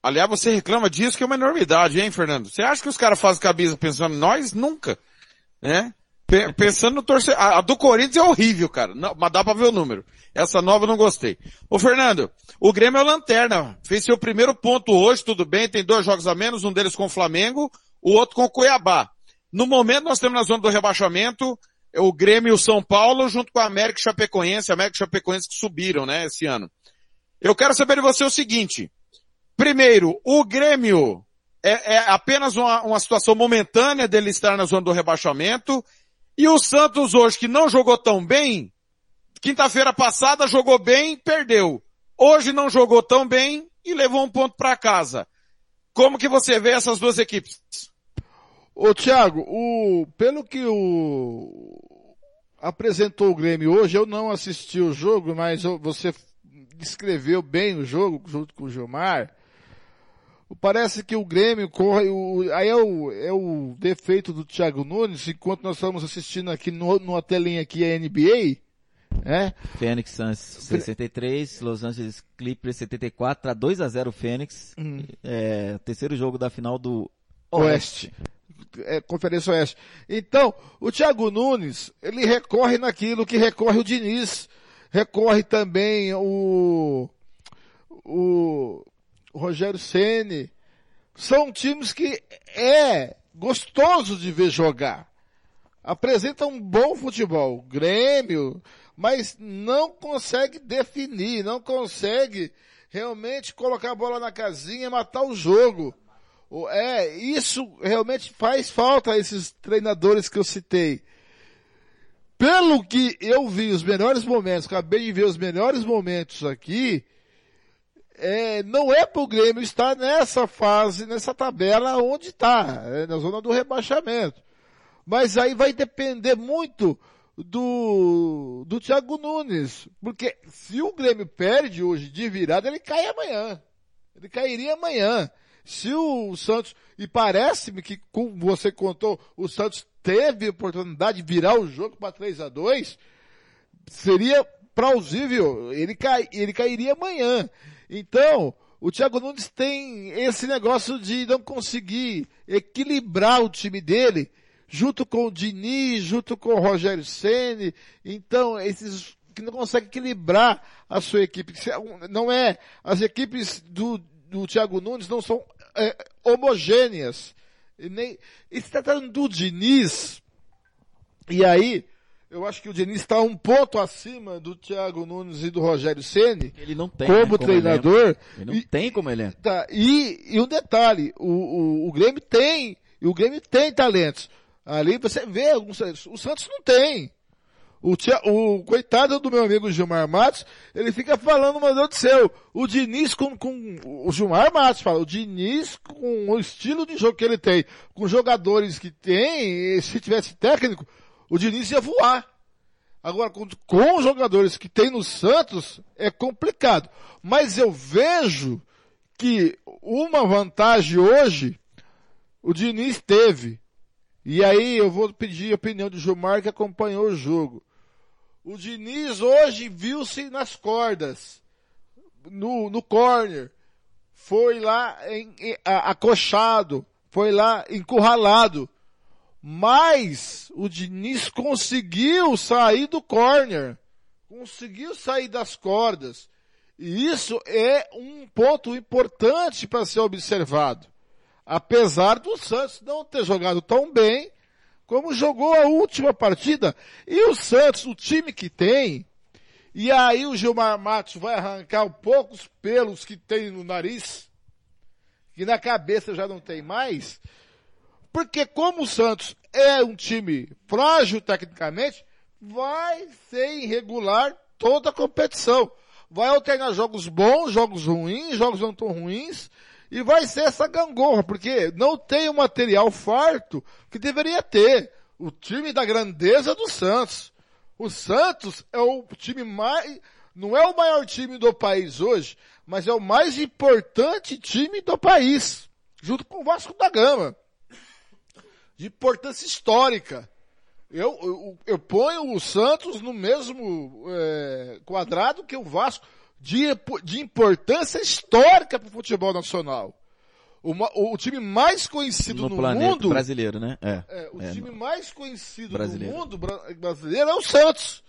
aliás, você reclama disso que é uma enormidade, hein, Fernando? Você acha que os caras fazem camisa pensando em nós? Nunca, né? Pensando no torcedor. A, do Corinthians é horrível, cara. Não, mas dá pra ver o número. Essa nova eu não gostei. Ô Fernando, o Grêmio é o lanterna. Fez seu primeiro ponto hoje, tudo bem, tem dois jogos a menos, um deles com o Flamengo, o outro com o Cuiabá. No momento nós temos na zona do rebaixamento o Grêmio e o São Paulo junto com a América Chapecoense, a América Chapecoense que subiram, né, esse ano. Eu quero saber de você o seguinte. Primeiro, o Grêmio é, é apenas uma, uma situação momentânea dele estar na zona do rebaixamento e o Santos hoje que não jogou tão bem, quinta-feira passada jogou bem, perdeu. Hoje não jogou tão bem e levou um ponto para casa. Como que você vê essas duas equipes? Ô Thiago, o, pelo que o apresentou o Grêmio hoje, eu não assisti o jogo, mas você descreveu bem o jogo junto com o Gilmar. Parece que o Grêmio corre, o, aí é o, é o defeito do Thiago Nunes, enquanto nós estamos assistindo aqui no, numa telinha aqui a NBA, É? Phoenix Suns 63, Los Angeles Clippers 74, tá 2 a 0 o Phoenix. Hum. É, terceiro jogo da final do Oeste. Oeste. É, Conferência Oeste. Então, o Thiago Nunes, ele recorre naquilo que recorre o Diniz, recorre também o, o Rogério Ceni. São times que é gostoso de ver jogar. Apresenta um bom futebol. Grêmio, mas não consegue definir, não consegue realmente colocar a bola na casinha e matar o jogo. É, isso realmente faz falta a esses treinadores que eu citei. Pelo que eu vi os melhores momentos, acabei de ver os melhores momentos aqui, é, não é para o Grêmio estar nessa fase, nessa tabela onde está, é, na zona do rebaixamento. Mas aí vai depender muito do, do Thiago Nunes. Porque se o Grêmio perde hoje de virada, ele cai amanhã. Ele cairia amanhã. Se o Santos, e parece-me que, como você contou, o Santos teve oportunidade de virar o jogo para 3 a 2 seria plausível, ele, cai, ele cairia amanhã. Então, o Thiago Nunes tem esse negócio de não conseguir equilibrar o time dele junto com o Diniz, junto com o Rogério Ceni. Então, esses que não conseguem equilibrar a sua equipe. Não é, as equipes do, do Thiago Nunes não são é, homogêneas. E nem, e se tratando do Diniz, e aí, eu acho que o Diniz está um ponto acima do Thiago Nunes e do Rogério Ceni. Ele não tem como, né, como treinador. Ele não e, tem como elenco. Tá, e, e um detalhe, o, o, o Grêmio tem, o Grêmio tem talentos. Ali você vê alguns. O Santos não tem. O, tia, o coitado do meu amigo Gilmar Matos, ele fica falando, meu Deus do céu, o Diniz com, com, o Gilmar Matos fala, o Diniz com o estilo de jogo que ele tem, com jogadores que tem, se tivesse técnico, o Diniz ia voar. Agora, com, com os jogadores que tem no Santos, é complicado. Mas eu vejo que uma vantagem hoje, o Diniz teve. E aí eu vou pedir a opinião do Gilmar que acompanhou o jogo. O Diniz hoje viu-se nas cordas, no, no corner, foi lá em, em, acochado, foi lá encurralado. Mas o Diniz conseguiu sair do corner, conseguiu sair das cordas. E isso é um ponto importante para ser observado apesar do Santos não ter jogado tão bem como jogou a última partida. E o Santos, o time que tem, e aí o Gilmar Matos vai arrancar um poucos pelos que tem no nariz, que na cabeça já não tem mais, porque como o Santos é um time frágil tecnicamente, vai ser irregular toda a competição. Vai alternar jogos bons, jogos ruins, jogos não tão ruins, e vai ser essa gangorra, porque não tem o material farto que deveria ter. O time da grandeza do Santos. O Santos é o time mais, não é o maior time do país hoje, mas é o mais importante time do país, junto com o Vasco da Gama. De importância histórica. Eu, eu, eu ponho o Santos no mesmo é, quadrado que o Vasco de, de importância histórica para o futebol nacional. O, o, time mais conhecido no, no mundo. brasileiro, né? É. é o é, time no... mais conhecido brasileiro. no mundo brasileiro é o Santos.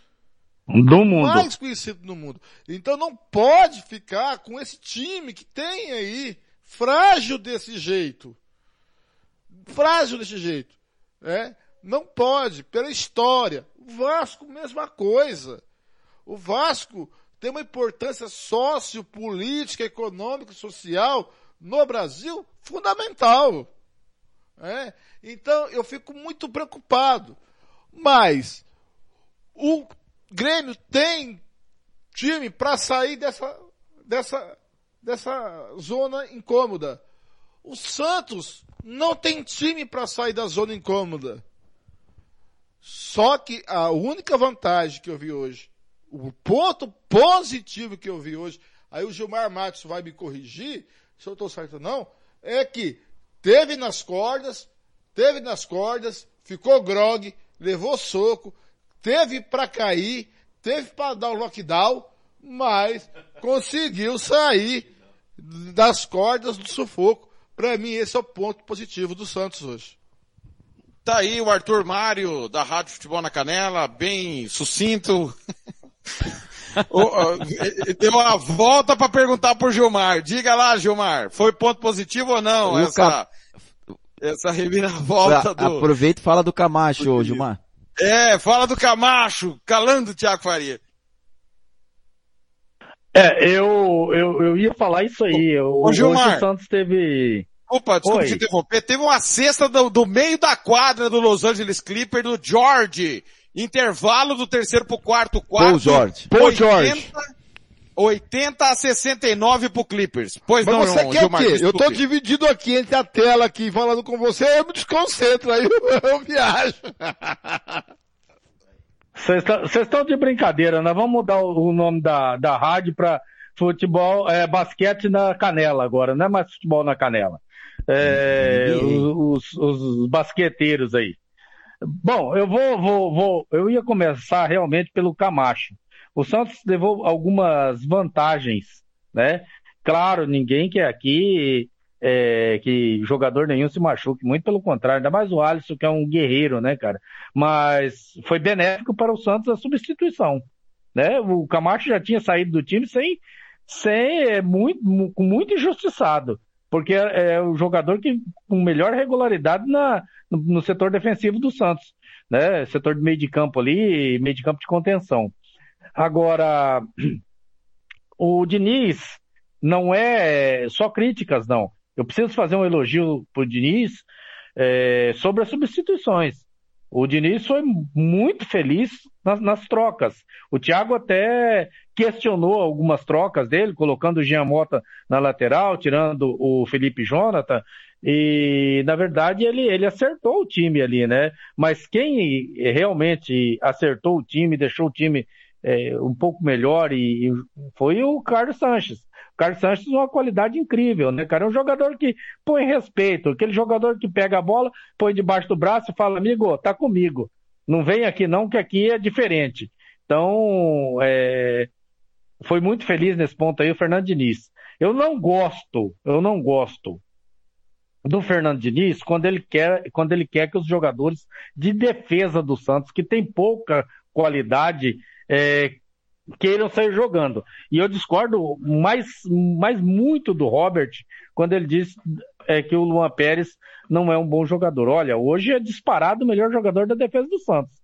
Do mundo. Mais conhecido no mundo. Então não pode ficar com esse time que tem aí, frágil desse jeito. Frágil desse jeito. É? Não pode, pela história. O Vasco, mesma coisa. O Vasco tem uma importância sociopolítica, econômica, social no Brasil fundamental. É? Então eu fico muito preocupado. Mas o Grêmio tem time para sair dessa, dessa, dessa zona incômoda. O Santos não tem time para sair da zona incômoda. Só que a única vantagem que eu vi hoje o ponto positivo que eu vi hoje, aí o Gilmar Matos vai me corrigir, se eu estou certo ou não, é que teve nas cordas, teve nas cordas, ficou grog, levou soco, teve para cair, teve para dar o lockdown, mas conseguiu sair das cordas do sufoco. Para mim, esse é o ponto positivo do Santos hoje. Tá aí o Arthur Mário, da Rádio Futebol na Canela, bem sucinto. *laughs* Deu uma volta para perguntar por Gilmar. Diga lá, Gilmar, foi ponto positivo ou não essa, essa reviravolta do... Aproveita e fala do Camacho, Gilmar. É, fala do Camacho, calando o Thiago Faria. É, eu, eu, eu ia falar isso aí. O, Ô, Gilmar. o Santos teve. Opa, desculpa Oi. te interromper. Teve uma cesta do, do meio da quadra do Los Angeles Clippers do George. Intervalo do terceiro pro quarto quarto. Paul George. 80, George. 80 a 69 pro Clippers. Pois Mas não, você quer o Gilmar, quê? Eu tô dividido aqui entre a tela aqui falando com você, eu me desconcentro, aí eu, *laughs* eu viajo. *laughs* Vocês estão de brincadeira, nós vamos mudar o, o nome da, da rádio para futebol, é, basquete na canela agora, não é mais futebol na canela. É, os, os basqueteiros aí. Bom, eu vou, vou, vou, eu ia começar realmente pelo Camacho. O Santos levou algumas vantagens, né? Claro, ninguém quer aqui é, que jogador nenhum se machuque, muito pelo contrário, ainda mais o Alisson, que é um guerreiro, né, cara? Mas foi benéfico para o Santos a substituição, né? O Camacho já tinha saído do time sem, sem é, muito, muito injustiçado, porque é, é o jogador que com melhor regularidade na, no, no setor defensivo do Santos, né? Setor de meio de campo ali, meio de campo de contenção. Agora, *clears throat* o Diniz não é só críticas, não. Eu preciso fazer um elogio pro Diniz é, sobre as substituições. O Diniz foi muito feliz nas, nas trocas. O Thiago até questionou algumas trocas dele, colocando o Jean Mota na lateral, tirando o Felipe Jonathan, e na verdade ele, ele acertou o time ali, né? Mas quem realmente acertou o time, deixou o time é, um pouco melhor e, e foi o Carlos Sanches. Carlos Sanches tem uma qualidade incrível, né, cara? É um jogador que põe respeito, aquele jogador que pega a bola, põe debaixo do braço e fala, amigo, tá comigo. Não vem aqui não, que aqui é diferente. Então, é, foi muito feliz nesse ponto aí o Fernando Diniz. Eu não gosto, eu não gosto do Fernando Diniz quando ele quer, quando ele quer que os jogadores de defesa do Santos, que tem pouca qualidade, é, queiram sair jogando. E eu discordo mais, mais muito do Robert quando ele diz é, que o Luan Pérez não é um bom jogador. Olha, hoje é disparado o melhor jogador da defesa do Santos.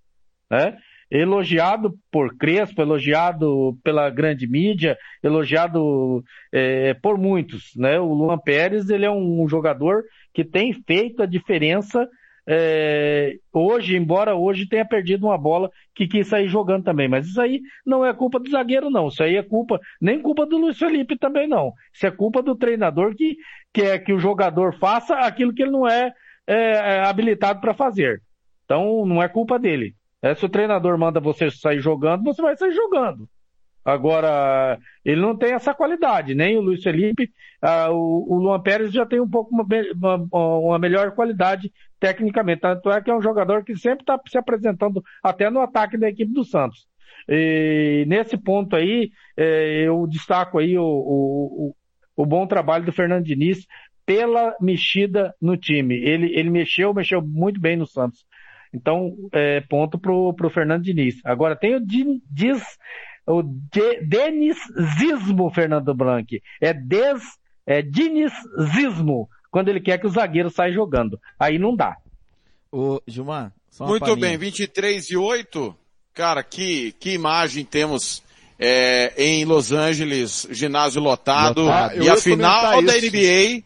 Né? Elogiado por Crespo, elogiado pela grande mídia, elogiado é, por muitos. Né? O Luan Pérez ele é um jogador que tem feito a diferença é, hoje, embora hoje tenha perdido uma bola que quis sair jogando também, mas isso aí não é culpa do zagueiro, não. Isso aí é culpa, nem culpa do Luiz Felipe também, não. Isso é culpa do treinador que quer que o jogador faça aquilo que ele não é, é habilitado para fazer. Então, não é culpa dele. É, se o treinador manda você sair jogando, você vai sair jogando. Agora, ele não tem essa qualidade, nem o Luiz Felipe. Ah, o, o Luan Pérez já tem um pouco uma, uma, uma, melhor qualidade tecnicamente. Tanto é que é um jogador que sempre está se apresentando até no ataque da equipe do Santos. E nesse ponto aí, eh, eu destaco aí o, o, o, bom trabalho do Fernando Diniz pela mexida no time. Ele, ele mexeu, mexeu muito bem no Santos. Então, é, ponto pro, pro Fernando Diniz. Agora tem o Diz, o de, Denizismo, Fernando Blanc. É des, é dinizismo, quando ele quer que o zagueiro saia jogando. Aí não dá. Ô, Gilmar, Muito palhinha. bem, 23 e 8. Cara, que, que imagem temos é, em Los Angeles, ginásio lotado. lotado. E a final da isso. NBA,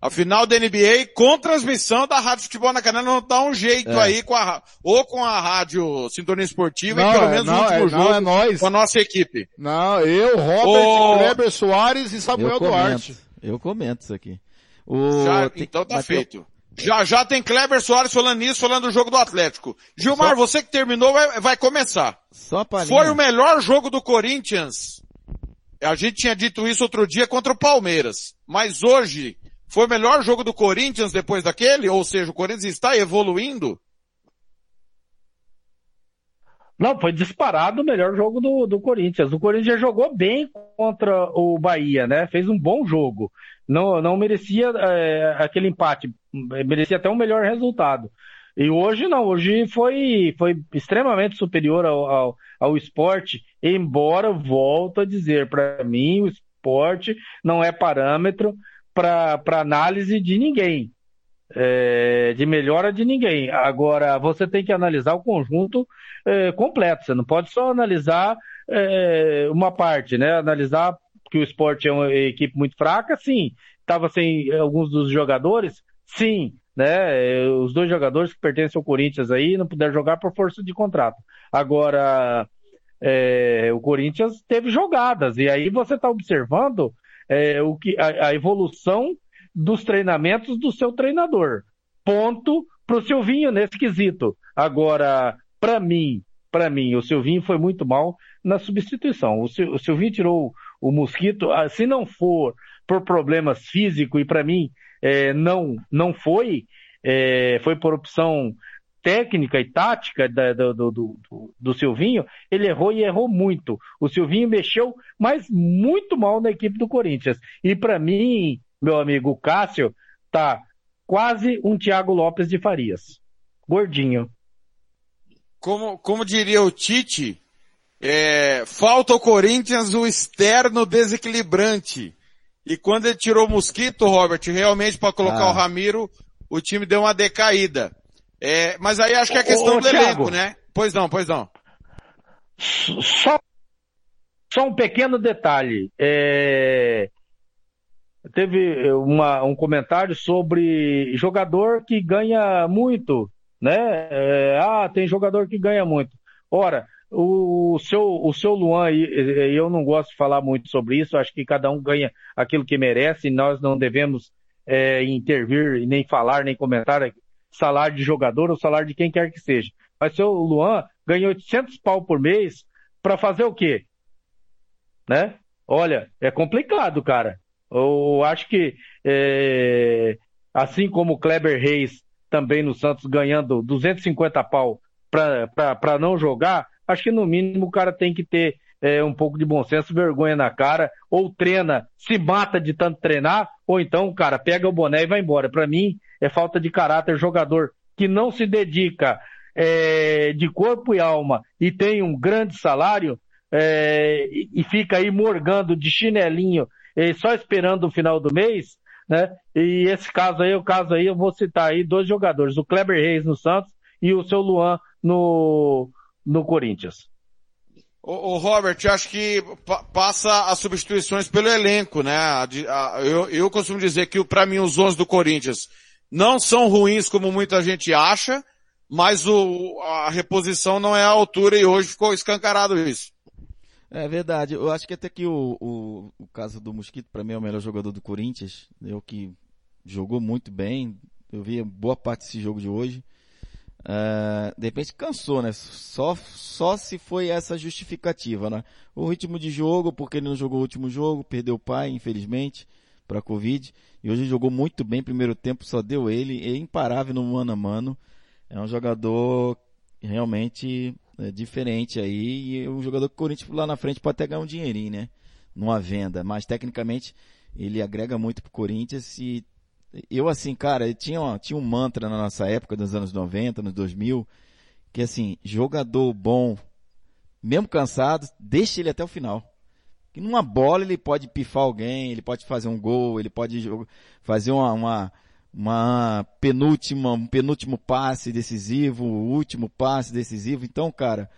a final da NBA com transmissão da Rádio Futebol na Canela não dá um jeito é. aí com a, ou com a Rádio Sintonia Esportiva não, e pelo menos não, no último é, jogo não é nós. com a nossa equipe. Não, eu, Robert, Ô, Kleber Soares e Samuel eu comento, Duarte. Eu comento isso aqui. O... Já, tem- então tá mas feito. Já, já tem Kleber Soares falando nisso, falando do jogo do Atlético. Gilmar, você que terminou vai, vai começar. Só palhinha. Foi o melhor jogo do Corinthians. A gente tinha dito isso outro dia contra o Palmeiras. Mas hoje, foi o melhor jogo do Corinthians depois daquele? Ou seja, o Corinthians está evoluindo? Não, foi disparado o melhor jogo do, do Corinthians. O Corinthians jogou bem contra o Bahia, né? Fez um bom jogo. Não, não merecia é, aquele empate, merecia até um melhor resultado. E hoje não, hoje foi, foi extremamente superior ao, ao, ao esporte, embora, volto a dizer, para mim o esporte não é parâmetro para análise de ninguém é, de melhora de ninguém. Agora, você tem que analisar o conjunto é, completo. Você não pode só analisar é, uma parte, né? Analisar que o esporte é uma equipe muito fraca, sim. Estava sem alguns dos jogadores, sim. Né? Os dois jogadores que pertencem ao Corinthians aí não puderam jogar por força de contrato. Agora, é, o Corinthians teve jogadas, e aí você está observando é, o que, a, a evolução dos treinamentos do seu treinador. Ponto pro Silvinho nesse quesito. Agora, para mim, para mim, o Silvinho foi muito mal na substituição. O, Silvinho tirou o mosquito, ah, se não for por problemas físicos, e para mim é, não, não foi, é, foi por opção técnica e tática da, do, do, do, do, Silvinho, ele errou e errou muito. O Silvinho mexeu, mas muito mal na equipe do Corinthians. E para mim, meu amigo Cássio, tá quase um Thiago Lopes de Farias. Gordinho. Como, como diria o Tite, é, falta ao Corinthians o externo desequilibrante. E quando ele tirou o Mosquito, Robert, realmente para colocar ah. o Ramiro, o time deu uma decaída. É, mas aí acho que é questão ô, ô, do Thiago, elenco, né? Pois não, pois não. Só, só um pequeno detalhe. É, teve uma, um comentário sobre jogador que ganha muito, né? É, ah, tem jogador que ganha muito. Ora, o seu, o seu Luan, e eu não gosto de falar muito sobre isso, acho que cada um ganha aquilo que merece, e nós não devemos é, intervir, nem falar, nem comentar salário de jogador ou salário de quem quer que seja. Mas seu Luan ganha 800 pau por mês para fazer o quê? Né? Olha, é complicado, cara. Eu acho que, é, assim como o Kleber Reis também no Santos ganhando 250 pau para não jogar, acho que no mínimo o cara tem que ter é, um pouco de bom senso, vergonha na cara, ou treina, se mata de tanto treinar, ou então, cara, pega o boné e vai embora. Para mim, é falta de caráter jogador que não se dedica é, de corpo e alma e tem um grande salário é, e fica aí morgando de chinelinho só esperando o final do mês, né? E esse caso aí, o caso aí, eu vou citar aí dois jogadores, o Kleber Reis no Santos e o seu Luan no, no Corinthians. O, o Robert, acho que passa as substituições pelo elenco, né? eu, eu costumo dizer que para mim os 11 do Corinthians não são ruins como muita gente acha, mas o, a reposição não é à altura e hoje ficou escancarado isso. É verdade. Eu acho que até que o, o, o caso do Mosquito, para mim, é o melhor jogador do Corinthians. Eu que jogou muito bem. Eu vi boa parte desse jogo de hoje. Uh, de repente cansou, né? Só, só se foi essa justificativa, né? O ritmo de jogo, porque ele não jogou o último jogo, perdeu o pai, infelizmente, para Covid. E hoje jogou muito bem, primeiro tempo só deu ele, é imparável no mano a mano. É um jogador realmente é, diferente aí. E o jogador do Corinthians lá na frente pode até ganhar um dinheirinho, né? Numa venda. Mas tecnicamente ele agrega muito pro Corinthians e eu assim, cara, tinha, tinha um mantra na nossa época, dos anos 90, nos 2000, que assim, jogador bom, mesmo cansado, deixa ele até o final. Que numa bola ele pode pifar alguém, ele pode fazer um gol, ele pode fazer uma, uma uma penúltima, um penúltimo passe decisivo, o último passe decisivo. Então, cara,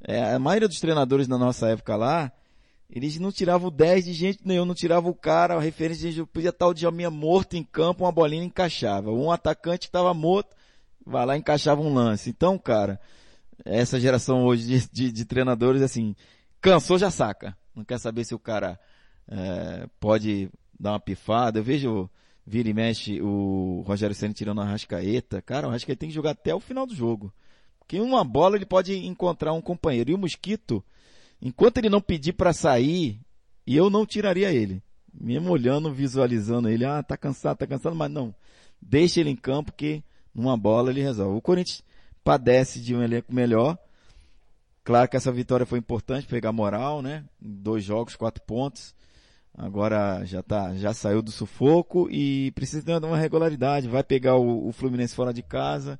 é, a maioria dos treinadores na nossa época lá, eles não tiravam 10 de gente nenhum, não tiravam o cara, a referência de podia estar o Djalminha morto em campo, uma bolinha encaixava. Um atacante estava morto, vai lá e encaixava um lance. Então, cara, essa geração hoje de, de, de treinadores, assim, cansou já saca. Não quer saber se o cara é, pode dar uma pifada. Eu vejo vira e mexe o Rogério Senna tirando a Rascaeta, cara, o Rascaeta tem que jogar até o final do jogo. Porque uma bola ele pode encontrar um companheiro. E o Mosquito, enquanto ele não pedir para sair, eu não tiraria ele. Mesmo olhando, visualizando ele, ah, tá cansado, tá cansado, mas não. Deixa ele em campo que numa bola ele resolve. O Corinthians padece de um elenco melhor. Claro que essa vitória foi importante, pegar moral, né? Dois jogos, quatro pontos. Agora já tá, já saiu do sufoco e precisa ter uma regularidade. Vai pegar o, o Fluminense fora de casa.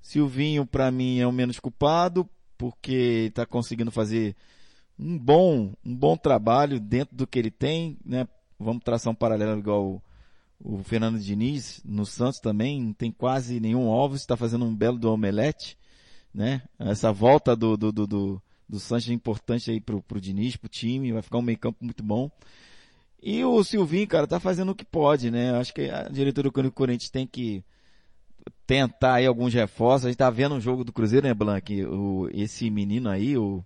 Silvinho, para mim, é o menos culpado, porque está conseguindo fazer um bom, um bom trabalho dentro do que ele tem, né? Vamos traçar um paralelo igual o, Fernando Diniz no Santos também, não tem quase nenhum ovos, está fazendo um belo do omelete, né? Essa volta do, do, do, do, do Santos é importante aí pro, pro Diniz, pro time, vai ficar um meio campo muito bom. E o Silvinho, cara, tá fazendo o que pode, né? Acho que a diretoria do Corinthians tem que tentar aí alguns reforços. A gente tá vendo um jogo do Cruzeiro, né, Blank? O, esse menino aí, o,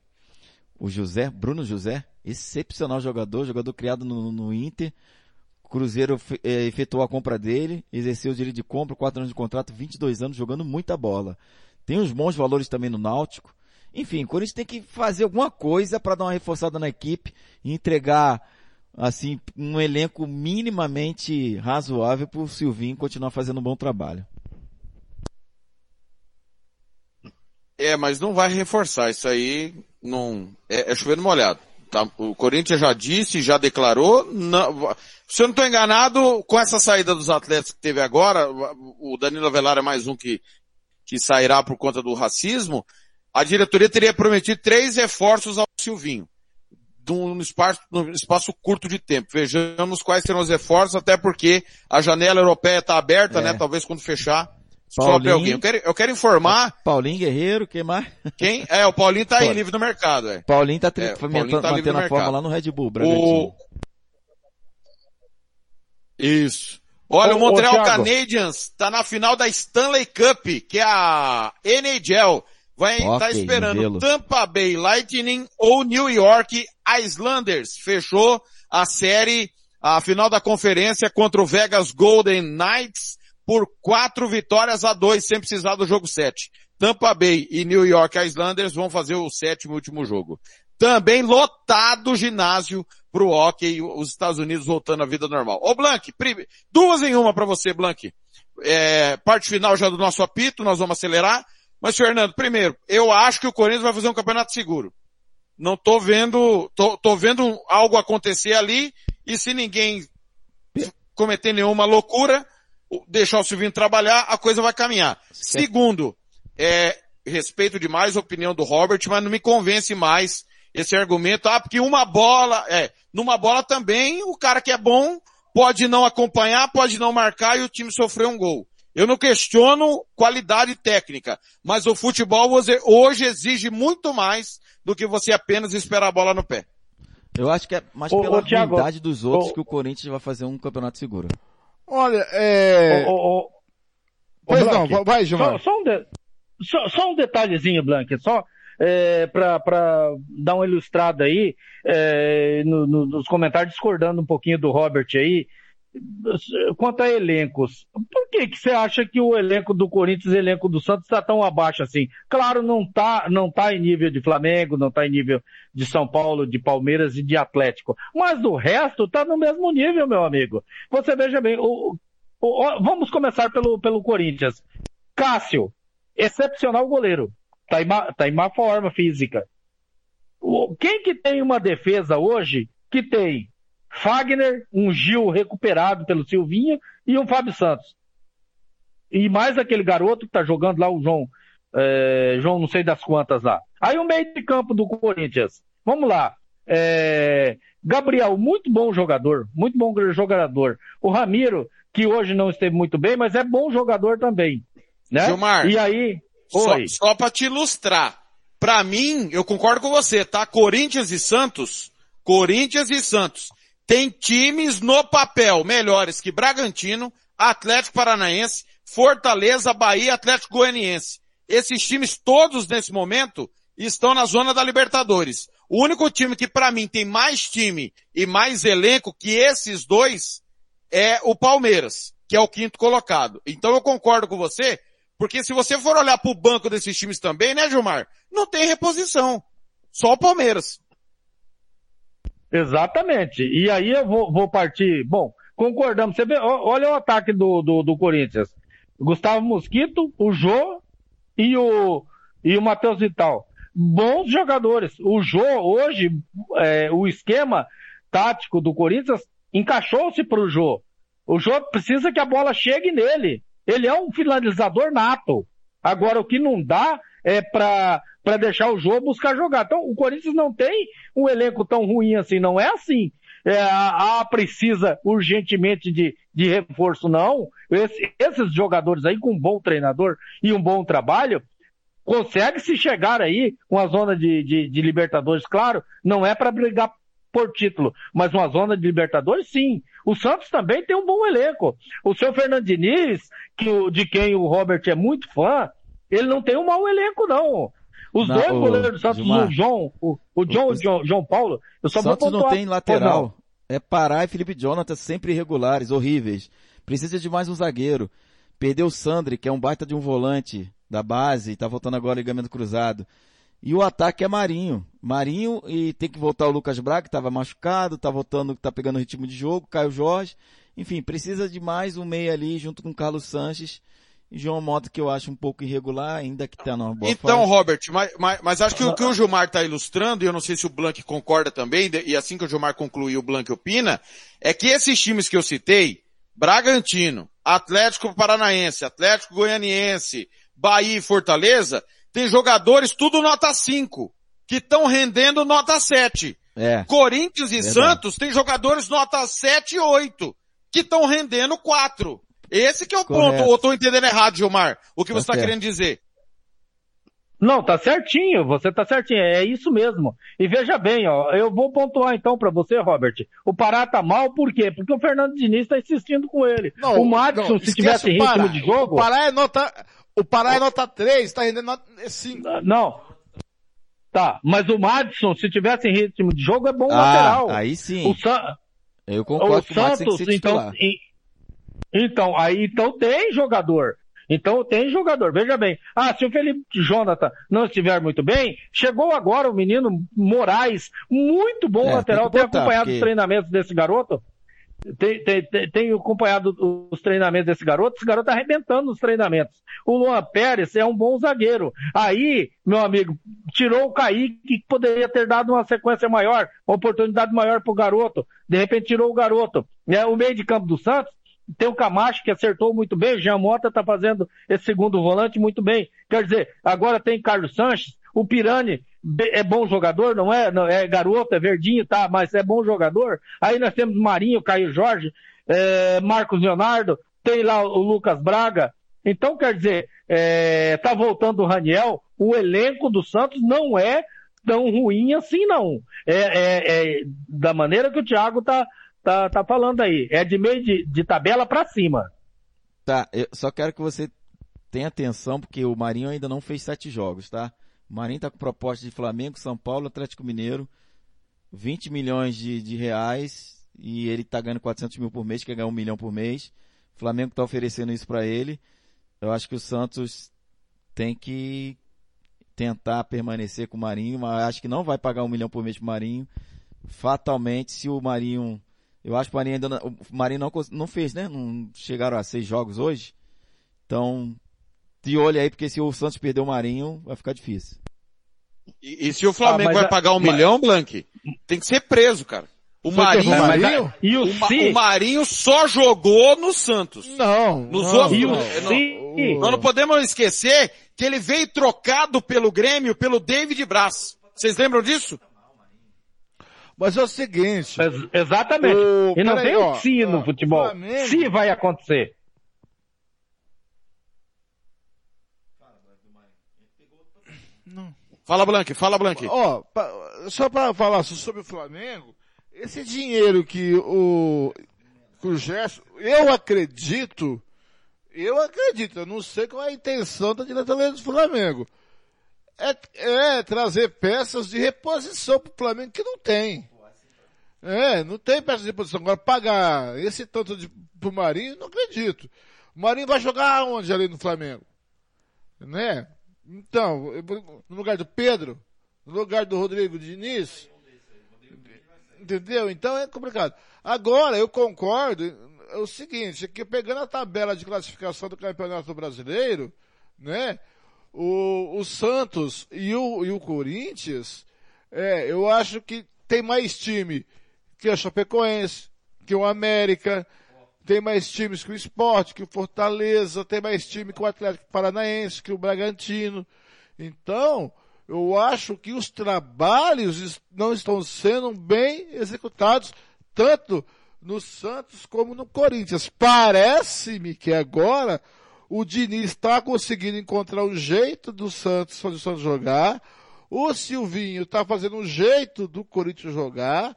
o José, Bruno José, excepcional jogador, jogador criado no, no Inter. Cruzeiro é, efetuou a compra dele, exerceu o direito de compra, 4 anos de contrato, 22 anos, jogando muita bola. Tem uns bons valores também no Náutico. Enfim, o Corinthians tem que fazer alguma coisa para dar uma reforçada na equipe e entregar assim, um elenco minimamente razoável para o Silvinho continuar fazendo um bom trabalho. É, mas não vai reforçar isso aí, não é, é chovendo molhado. Tá? O Corinthians já disse, já declarou. Não, se eu não estou enganado, com essa saída dos atletas que teve agora, o Danilo Avelar é mais um que, que sairá por conta do racismo. A diretoria teria prometido três reforços ao Silvinho num espaço, num espaço curto de tempo. Vejamos quais serão os reforços, até porque a janela europeia está aberta, né? é. né? Talvez quando fechar, sobre alguém. Eu quero, eu quero informar. Paulinho Guerreiro, quem mais? Quem? É, o Paulinho tá aí livre no mercado, é. Paulinho tá, é, Paulinho tá mantendo a forma lá no Red Bull, O... Isso. Olha, ô, o Montreal ô, Canadiens tá na final da Stanley Cup, que é a NHL vai estar tá esperando Tampa Bay Lightning ou New York Islanders. Fechou a série, a final da conferência contra o Vegas Golden Knights por quatro vitórias a dois, sem precisar do jogo sete. Tampa Bay e New York Islanders vão fazer o sétimo e último jogo. Também lotado o ginásio pro hockey, os Estados Unidos voltando à vida normal. Ô Blank, duas em uma para você, Blank. É, parte final já do nosso apito, nós vamos acelerar. Mas, Fernando, primeiro, eu acho que o Corinthians vai fazer um campeonato seguro. Não tô vendo, tô, tô vendo algo acontecer ali, e se ninguém cometer nenhuma loucura, deixar o Silvinho trabalhar, a coisa vai caminhar. Segundo, é, respeito demais a opinião do Robert, mas não me convence mais esse argumento, ah, porque uma bola, é, numa bola também, o cara que é bom pode não acompanhar, pode não marcar e o time sofrer um gol. Eu não questiono qualidade técnica, mas o futebol hoje exige muito mais do que você apenas esperar a bola no pé. Eu acho que é mais ô, pela qualidade dos outros ô, que o Corinthians vai fazer um campeonato seguro. Olha, é... Ô, ô, pois Blanc, não, vai, Gilmar. Só, só, um de... só, só, um detalhezinho, Blank, só é, para dar uma ilustrada aí, é, no, no, nos comentários discordando um pouquinho do Robert aí, quanto a elencos, por que que você acha que o elenco do Corinthians e o elenco do Santos está tão abaixo assim? Claro, não tá, não tá em nível de Flamengo, não tá em nível de São Paulo, de Palmeiras e de Atlético, mas do resto tá no mesmo nível, meu amigo. Você veja bem, o, o, vamos começar pelo, pelo Corinthians. Cássio, excepcional goleiro, tá em má, tá em má forma física. Quem que tem uma defesa hoje que tem Fagner, um Gil recuperado pelo Silvinho e um Fábio Santos. E mais aquele garoto que tá jogando lá, o João, é, João não sei das quantas lá. Aí o meio de campo do Corinthians. Vamos lá. É, Gabriel, muito bom jogador, muito bom jogador. O Ramiro, que hoje não esteve muito bem, mas é bom jogador também. Né? Gilmar, e aí, oi. só, só para te ilustrar. Para mim, eu concordo com você, tá? Corinthians e Santos, Corinthians e Santos tem times no papel melhores que Bragantino, Atlético Paranaense, Fortaleza, Bahia, Atlético Goianiense. Esses times todos nesse momento estão na zona da Libertadores. O único time que para mim tem mais time e mais elenco que esses dois é o Palmeiras, que é o quinto colocado. Então eu concordo com você, porque se você for olhar para o banco desses times também, né, Gilmar? Não tem reposição. Só o Palmeiras. Exatamente. E aí eu vou, vou partir. Bom, concordamos. Você vê, olha o ataque do, do, do Corinthians. Gustavo Mosquito, o Jô e o, e o Matheus Vital. bons jogadores. O Jô, hoje, é, o esquema tático do Corinthians encaixou-se para o Jô. O Jô precisa que a bola chegue nele. Ele é um finalizador nato. Agora, o que não dá é para para deixar o jogo buscar jogar. Então, o Corinthians não tem um elenco tão ruim assim, não é assim. É, a, precisa urgentemente de, de reforço, não. Esse, esses jogadores aí com um bom treinador e um bom trabalho, consegue se chegar aí com a zona de, de, de Libertadores, claro, não é para brigar por título, mas uma zona de Libertadores, sim. O Santos também tem um bom elenco. O seu Fernando Diniz, que, de quem o Robert é muito fã, ele não tem um mau elenco, não. Os não, dois goleiros do Santos, Gilmar, o João, o, o John, o, João, João Paulo, eu só Santos vou não tem lateral. É Pará e Felipe Jonathan sempre irregulares, horríveis. Precisa de mais um zagueiro. Perdeu o Sandri, que é um baita de um volante da base, e tá voltando agora ligamento cruzado. E o ataque é Marinho. Marinho e tem que voltar o Lucas Braga, que estava machucado, tá voltando, tá pegando ritmo de jogo, Caio Jorge. Enfim, precisa de mais um meia ali junto com o Carlos Sanches João Mota, que eu acho um pouco irregular, ainda que tá numa boa Então, fase. Robert, mas, mas, mas, acho que o que o Gilmar está ilustrando, e eu não sei se o Blank concorda também, e assim que o Gilmar concluir, o Blank opina, é que esses times que eu citei, Bragantino, Atlético Paranaense, Atlético Goianiense, Bahia e Fortaleza, tem jogadores tudo nota 5, que estão rendendo nota 7. É. Corinthians e Verdade. Santos tem jogadores nota 7 e 8, que estão rendendo 4. Esse que é o Correto. ponto, ou estou entendendo errado, Gilmar, o que tá você está querendo dizer? Não, tá certinho, você tá certinho, é isso mesmo. E veja bem, ó, eu vou pontuar então para você, Robert. O Pará tá mal, por quê? Porque o Fernando Diniz tá insistindo com ele. Não, o Madison, não, se tivesse ritmo de jogo... O Pará é nota, o Pará é nota 3, tá rendendo nota 5. Não, Tá, mas o Madison, se tivesse ritmo de jogo, é bom ah, lateral. Aí sim. O Sa... Eu concordo o que o Santos, então, então, aí então tem jogador. Então tem jogador. Veja bem. Ah, se o Felipe Jonathan não estiver muito bem, chegou agora o menino Moraes, muito bom é, lateral. Tem, botar, acompanhado porque... os treinamentos desse garoto? Tem, tem, tem, tenho acompanhado os treinamentos desse garoto. Esse garoto tá arrebentando nos treinamentos. O Luan Pérez é um bom zagueiro. Aí, meu amigo, tirou o Kaique, que poderia ter dado uma sequência maior, uma oportunidade maior pro garoto. De repente tirou o garoto. É, o meio de campo do Santos tem o Camacho que acertou muito bem, Jean Mota está fazendo esse segundo volante muito bem. Quer dizer, agora tem Carlos Sanches, o Pirani é bom jogador, não é? Não, é garoto, é verdinho, tá, mas é bom jogador. Aí nós temos Marinho, Caio Jorge, é, Marcos Leonardo, tem lá o Lucas Braga. Então, quer dizer, é, tá voltando o Raniel, o elenco do Santos não é tão ruim assim, não. É, é, é da maneira que o Thiago tá, tá, tá falando aí. É de meio de, de tabela para cima. Tá, eu só quero que você tenha atenção, porque o Marinho ainda não fez sete jogos, tá? O Marinho tá com proposta de Flamengo, São Paulo, Atlético Mineiro, 20 milhões de, de reais, e ele tá ganhando 400 mil por mês, quer ganhar um milhão por mês. O Flamengo tá oferecendo isso para ele. Eu acho que o Santos tem que tentar permanecer com o Marinho, mas acho que não vai pagar um milhão por mês pro Marinho. Fatalmente, se o Marinho eu acho que o Marinho ainda não, o Marinho não, não fez, né? Não chegaram a seis jogos hoje. Então, de olho aí, porque se o Santos perder o Marinho, vai ficar difícil. E, e se o Flamengo ah, vai a, pagar um mas... milhão, Blank, tem que ser preso, cara. O Marinho, o Marinho, e o, o, o, Marinho só jogou no Santos. Não. Nos não, outros, não, não, nós não podemos esquecer que ele veio trocado pelo Grêmio pelo David Braz. Vocês lembram disso? Mas é o seguinte. Ex exatamente. O... E não tem o se no futebol. Flamengo... Se vai acontecer. Não. Fala, Blanque, fala, Blanque. Ó, só para falar sobre o Flamengo, esse dinheiro que o, que o Gerson, eu acredito, eu acredito, eu não sei qual é a intenção da diretoria do Flamengo é, é trazer peças de reposição para o Flamengo que não tem. É, não tem peças de reposição. Agora, pagar esse tanto de, pro Marinho, não acredito. O Marinho vai jogar onde ali no Flamengo? Né? Então, no lugar do Pedro, no lugar do Rodrigo Diniz. Entendeu? Então é complicado. Agora, eu concordo, é o seguinte, que pegando a tabela de classificação do Campeonato Brasileiro, né? O, o Santos e o, e o Corinthians, é, eu acho que tem mais time que a Chapecoense, que o América, tem mais times que o Sport, que o Fortaleza, tem mais time que o Atlético Paranaense, que o Bragantino. Então, eu acho que os trabalhos não estão sendo bem executados, tanto no Santos como no Corinthians. Parece-me que agora o Diniz está conseguindo encontrar um jeito do Santos fazer o Santos jogar. O Silvinho está fazendo um jeito do Corinthians jogar.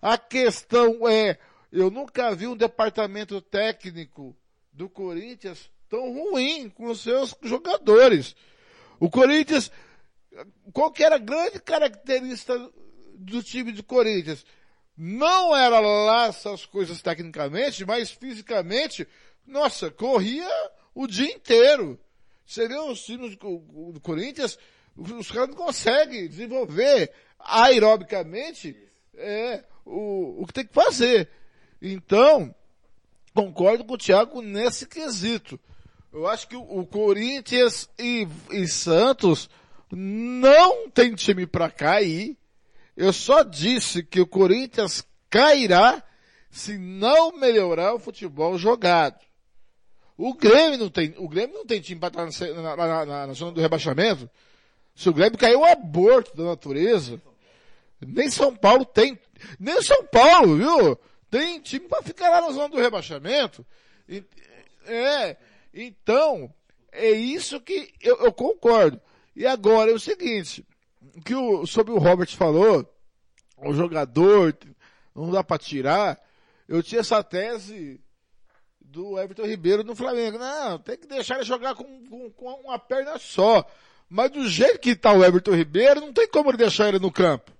A questão é, eu nunca vi um departamento técnico do Corinthians tão ruim com os seus jogadores. O Corinthians, qual que era a grande característica do time do Corinthians? Não era lá essas coisas tecnicamente, mas fisicamente, nossa, corria o dia inteiro. Seria os times do, Corinthians, os caras não conseguem desenvolver aerobicamente é, o, o que tem que fazer. Então, concordo com o Thiago nesse quesito. Eu acho que o Corinthians e, e Santos não tem time para cair. Eu só disse que o Corinthians cairá se não melhorar o futebol jogado. O Grêmio não tem, o Grêmio não tem time para estar na, na, na, na, zona do rebaixamento. Se o Grêmio caiu, é um aborto da natureza. Nem São Paulo tem, nem São Paulo, viu? Tem time para ficar lá na zona do rebaixamento. É, então, é isso que eu, eu concordo. E agora é o seguinte, que o, sobre o Robert falou, o jogador não dá para tirar, eu tinha essa tese do Everton Ribeiro no Flamengo. Não, tem que deixar ele jogar com, com, com uma perna só. Mas do jeito que está o Everton Ribeiro, não tem como deixar ele no campo.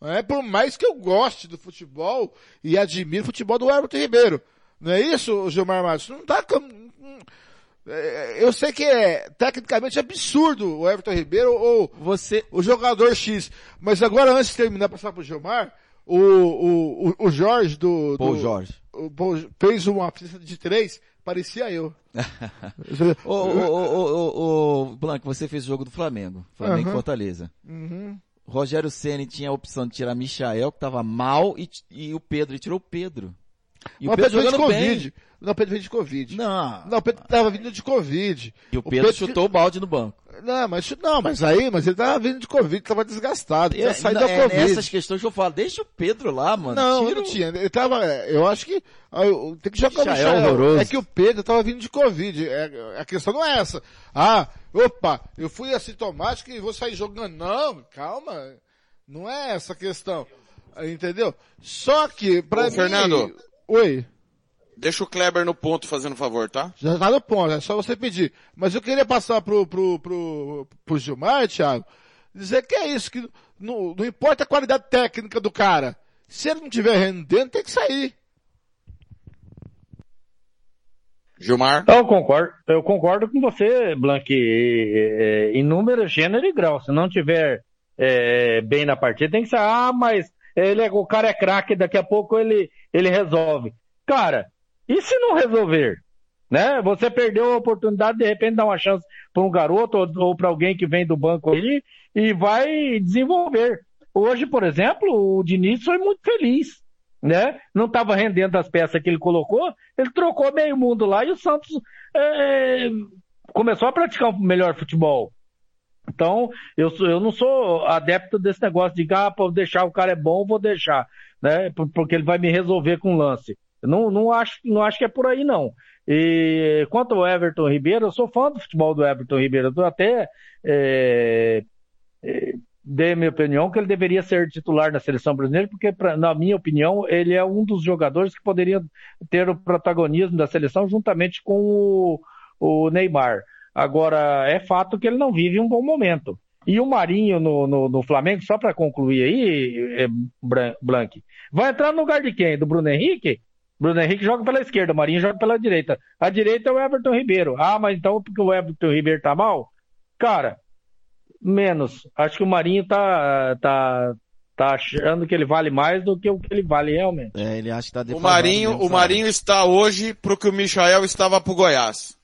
É, por mais que eu goste do futebol e admire o futebol do Everton Ribeiro. Não é isso, Gilmar Matos? Não tá é, eu sei que é tecnicamente absurdo o Everton Ribeiro ou você o jogador X, mas agora antes de terminar passar pro Gilmar, o, o, o, Jorge do, Paul Jorge o Paul, fez uma pista de três, parecia eu. *laughs* ô, ô, ô, Blanco, você fez o jogo do Flamengo, Flamengo uhum. Fortaleza. Uhum. Rogério Ceni tinha a opção de tirar Michael, que estava mal, e, e o Pedro, e tirou o Pedro. E o, o Pedro, Pedro jogando de Covid. Bem. Não, o Pedro veio de Covid. Não. Não, o Pedro tava vindo de Covid. E o Pedro, o Pedro chutou o balde no banco. Não, mas, não, mas aí, mas ele tava vindo de Covid, tava desgastado, tinha é, saído da é Covid. Essas questões que eu falo, deixa o Pedro lá, mano. Não, Tira... não tinha. Ele tava, eu acho que, tem que jogar o. É, horroroso. é que o Pedro tava vindo de Covid. É, a questão não é essa. Ah, opa, eu fui assintomático e vou sair jogando. Não, calma. Não é essa a questão. Entendeu? Só que, pra Ô, mim... Fernando. Oi. Deixa o Kleber no ponto fazendo favor, tá? Já tá no ponto, é só você pedir. Mas eu queria passar pro, pro, pro, pro Gilmar, Thiago, dizer que é isso, que não, não importa a qualidade técnica do cara. Se ele não tiver rendendo, tem que sair. Gilmar? Eu concordo, eu concordo com você, Blank, em número, gênero e grau. Se não tiver é, bem na partida, tem que ser, ah, mas ele é, o cara é craque, daqui a pouco ele, ele resolve. Cara, e se não resolver? Né? Você perdeu a oportunidade de, repente dar uma chance para um garoto ou, ou para alguém que vem do banco aí e vai desenvolver. Hoje, por exemplo, o Diniz foi muito feliz, né? Não estava rendendo as peças que ele colocou, ele trocou meio mundo lá e o Santos é, começou a praticar um melhor futebol. Então, eu, eu não sou adepto desse negócio de, ah, vou deixar, o cara é bom, vou deixar, né? Porque ele vai me resolver com lance. Não, não, acho, não acho que é por aí, não. E quanto ao Everton Ribeiro, eu sou fã do futebol do Everton Ribeiro. Eu até é, é, dei a minha opinião que ele deveria ser titular da seleção brasileira, porque, pra, na minha opinião, ele é um dos jogadores que poderia ter o protagonismo da seleção juntamente com o, o Neymar. Agora, é fato que ele não vive um bom momento. E o Marinho no, no, no Flamengo, só para concluir aí, é, Blank, vai entrar no lugar de quem? Do Bruno Henrique? Bruno Henrique joga pela esquerda, o Marinho joga pela direita. A direita é o Everton Ribeiro. Ah, mas então porque o Everton Ribeiro tá mal? Cara, menos. Acho que o Marinho tá, tá, tá achando que ele vale mais do que o que ele vale realmente. É, ele acha que tá O Marinho, mesmo, o Marinho está hoje pro que o Michael estava pro Goiás.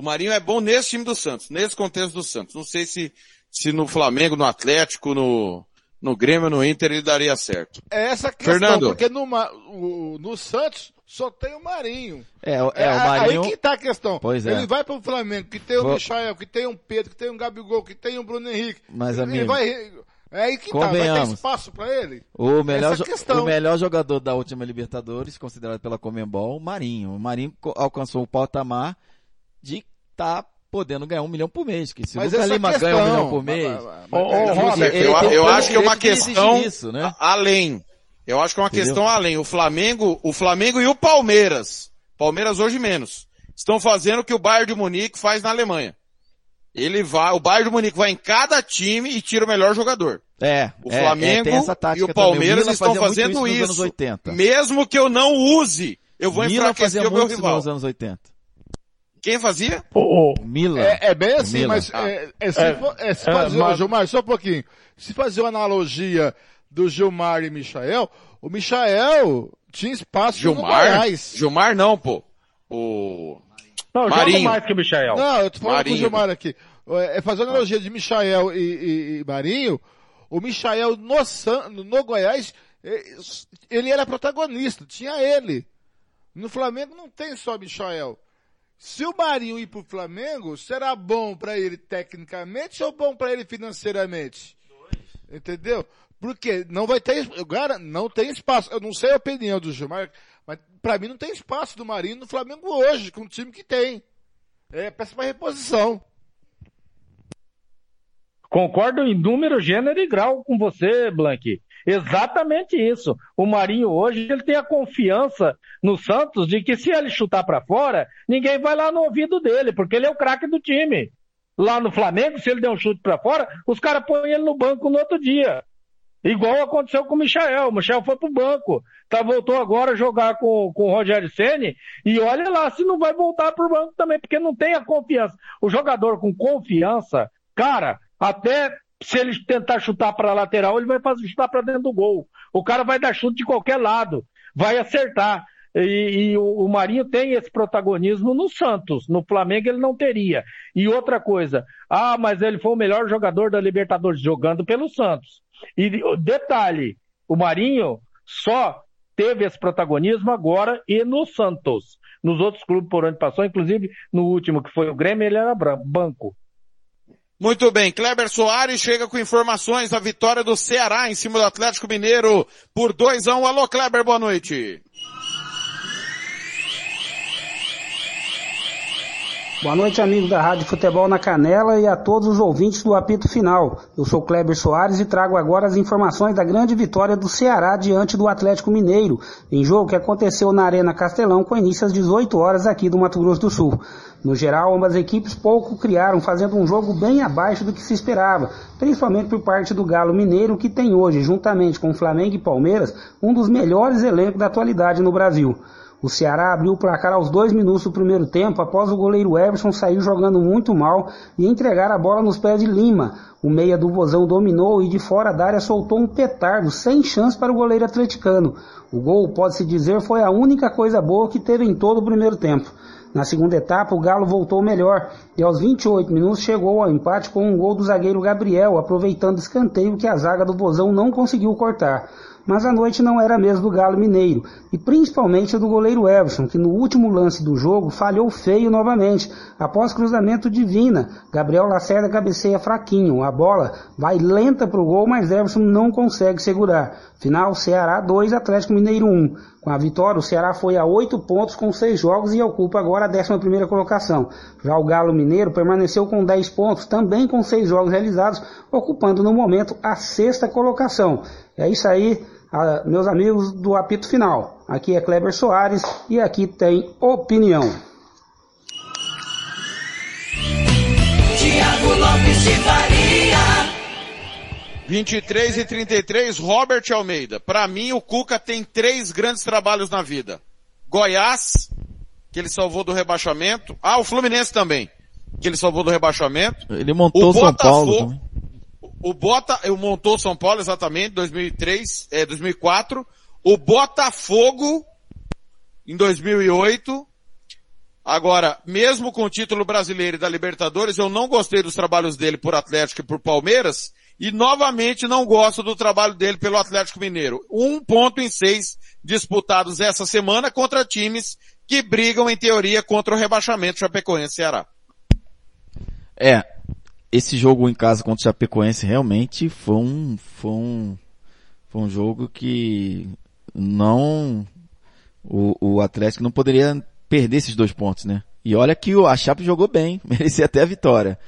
O Marinho é bom nesse time do Santos, nesse contexto do Santos. Não sei se, se no Flamengo, no Atlético, no, no Grêmio, no Inter ele daria certo. É essa questão, Fernando. porque no, Ma- o- no Santos só tem o Marinho. É, é, o Marinho... Aí que tá a questão. Pois é. Ele vai pro Flamengo, que tem o Vou- Michael, que tem um Pedro, que tem um Gabigol, que tem um Bruno Henrique. Mas, ele amigo, vai, é aí que tá, vai ter espaço pra ele? O melhor, o melhor jogador da última Libertadores, considerado pela Comembol, o Marinho. O Marinho alcançou o patamar de estar podendo ganhar um milhão por mês. Que se o Mas Lucas Lima questão- ganha um milhão por mês, Mas- mas- Robert, eu, acho que é uma questão isso, né? além. Eu acho que é uma Entendeu? questão além. O Flamengo, o Flamengo e o Palmeiras, Palmeiras hoje menos, estão fazendo o que o Bayern de Munique faz na Alemanha. Ele vai, o Bayern de Munique vai em cada time e tira o melhor jogador. É, O é, é, Flamengo essa e o Palmeiras. Milan estão fazendo nos isso. anos 80. Mesmo que eu não use, eu vou enfraquecer o meu isso rival. nos anos 80. Quem fazia? Ô, O Milan. É, é bem assim, Milan. mas Ah. é, é, se, É, for- é, se é, fazer, mas- Gilmar, só um pouquinho. Se fazer uma analogia do Gilmar e Michael, o Michael tinha espaço no Gilmar? Goiás. Gilmar não, pô. O não, Marinho. mais que o Michel. Não, eu tô falando com o Marinho. Gilmar aqui. É é fazer uma analogia de Michael e, e- e Marinho. O Michael no, San, no Goiás, é, ele era protagonista, tinha ele. No Flamengo não tem só Michael. Se o Marinho ir pro Flamengo, será bom pra ele tecnicamente ou bom pra ele financeiramente? Entendeu? Porque não vai ter, cara, não tem espaço. Eu não sei a opinião do Gilmar, mas pra mim não tem espaço do Marinho no Flamengo hoje, com o time que tem. É, peça pra reposição. Concordo em número, gênero e grau com você, Blank. Exatamente isso. O Marinho hoje ele tem a confiança no Santos de que se ele chutar para fora, ninguém vai lá no ouvido dele, porque ele é o craque do time. Lá no Flamengo, se ele der um chute para fora, os caras põem ele no banco no outro dia. Igual aconteceu com o Michael. O Michael foi pro banco. Tá, voltou agora a jogar com, com o Rogério Ceni e olha lá se não vai voltar pro banco também, porque não tem a confiança. O jogador com confiança, cara, até se ele tentar chutar para lateral, ele vai fazer chutar para dentro do gol. O cara vai dar chute de qualquer lado, vai acertar. E, e o, o Marinho tem esse protagonismo no Santos, no Flamengo ele não teria. E outra coisa, ah, mas ele foi o melhor jogador da Libertadores jogando pelo Santos. E detalhe, o Marinho só teve esse protagonismo agora e no Santos. Nos outros clubes por onde passou, inclusive no último que foi o Grêmio, ele era bran- banco. Muito bem, Kleber Soares chega com informações da vitória do Ceará em cima do Atlético Mineiro por 2 a 1 Alô, Kleber, boa noite. Boa noite, amigos da Rádio Futebol na Canela e a todos os ouvintes do apito final. Eu sou Kleber Soares e trago agora as informações da grande vitória do Ceará diante do Atlético Mineiro, em jogo que aconteceu na Arena Castelão com início às 18 horas aqui do Mato Grosso do Sul. No geral, ambas equipes pouco criaram, fazendo um jogo bem abaixo do que se esperava, principalmente por parte do Galo Mineiro, que tem hoje, juntamente com Flamengo e Palmeiras, um dos melhores elencos da atualidade no Brasil. O Ceará abriu o placar aos dois minutos do primeiro tempo após o goleiro Everson sair jogando muito mal e entregar a bola nos pés de Lima. O meia do Vozão dominou e de fora da área soltou um petardo sem chance para o goleiro atleticano. O gol, pode-se dizer, foi a única coisa boa que teve em todo o primeiro tempo. Na segunda etapa, o Galo voltou melhor e aos 28 minutos chegou ao empate com um gol do zagueiro Gabriel, aproveitando escanteio que a zaga do Vozão não conseguiu cortar. Mas a noite não era mesmo do Galo Mineiro, e principalmente do goleiro Everson, que no último lance do jogo falhou feio novamente, após cruzamento de Vina. Gabriel Lacerda cabeceia fraquinho, a bola vai lenta pro gol, mas Everson não consegue segurar. Final, Ceará 2, Atlético Mineiro 1. Com a vitória, o Ceará foi a 8 pontos com 6 jogos e ocupa agora a 11ª colocação. Já o Galo Mineiro permaneceu com 10 pontos, também com 6 jogos realizados, ocupando no momento a sexta colocação. É isso aí, meus amigos do apito final. Aqui é Kleber Soares e aqui tem opinião. Tiago Lopes de. 23 e 33, Robert Almeida. Para mim, o Cuca tem três grandes trabalhos na vida. Goiás, que ele salvou do rebaixamento. Ah, o Fluminense também, que ele salvou do rebaixamento. Ele montou O São Paulo. Botafogo- também. O Bota, eu montou São Paulo exatamente, 2003, é, 2004. O Botafogo, em 2008. Agora, mesmo com o título brasileiro e da Libertadores, eu não gostei dos trabalhos dele por Atlético e por Palmeiras, e novamente não gosto do trabalho dele pelo Atlético Mineiro. Um ponto em seis disputados essa semana contra times que brigam em teoria contra o rebaixamento Chapecoense Ceará. É, esse jogo em casa contra o Chapecoense realmente foi um, foi um, foi um jogo que não, o, o Atlético não poderia perder esses dois pontos, né? E olha que a Chape jogou bem, *laughs* merecia até a vitória.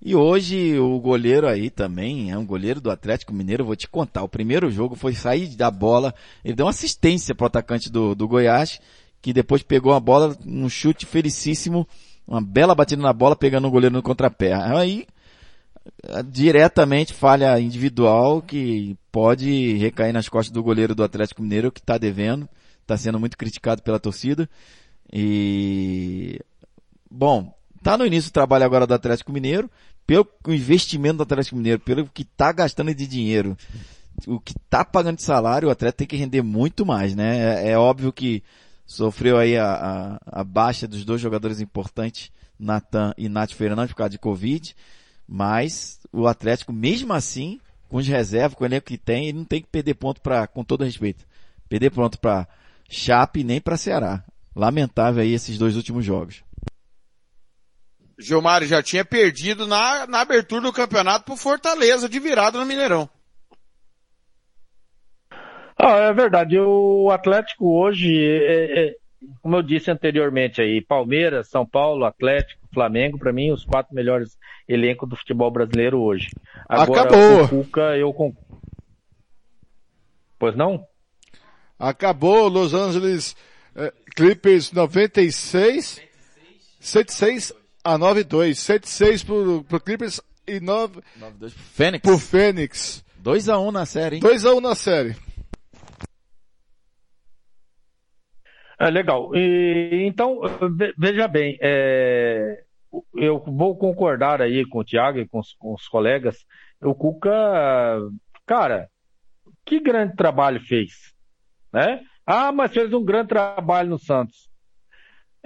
E hoje o goleiro aí também é um goleiro do Atlético Mineiro, vou te contar. O primeiro jogo foi sair da bola, ele deu uma assistência pro atacante do, do Goiás, que depois pegou a bola, um chute felicíssimo, uma bela batida na bola, pegando o goleiro no contrapé. Aí, diretamente falha individual que pode recair nas costas do goleiro do Atlético Mineiro, que está devendo, está sendo muito criticado pela torcida. E, bom, tá no início do trabalho agora do Atlético Mineiro, pelo investimento do Atlético Mineiro, pelo que tá gastando de dinheiro, o que tá pagando de salário, o Atlético tem que render muito mais, né? É, é óbvio que sofreu aí a, a, a, baixa dos dois jogadores importantes, Natan e Nath Fernandes, por causa de Covid, mas o Atlético, mesmo assim, com os reservas, com o elenco que tem, ele não tem que perder ponto para, com todo respeito, perder ponto para Chape nem para Ceará. Lamentável aí esses dois últimos jogos. Gilmar já tinha perdido na, na abertura do campeonato pro Fortaleza de virada no Mineirão. Ah, é verdade. O Atlético hoje, é, é, como eu disse anteriormente aí, Palmeiras, São Paulo, Atlético, Flamengo, para mim, os quatro melhores elencos do futebol brasileiro hoje. Agora, Acabou. o Cuca, eu Pois não? Acabou, Los Angeles é, Clippers 96, 76 a 9-2. 7-6 pro, pro Clippers e 9, 9 Fênix. pro Fênix. 2x1 na série, hein? 2x1 na série. É, legal. E, então, veja bem, é, eu vou concordar aí com o Thiago e com os, com os colegas. O Cuca, cara, que grande trabalho fez, né? Ah, mas fez um grande trabalho no Santos.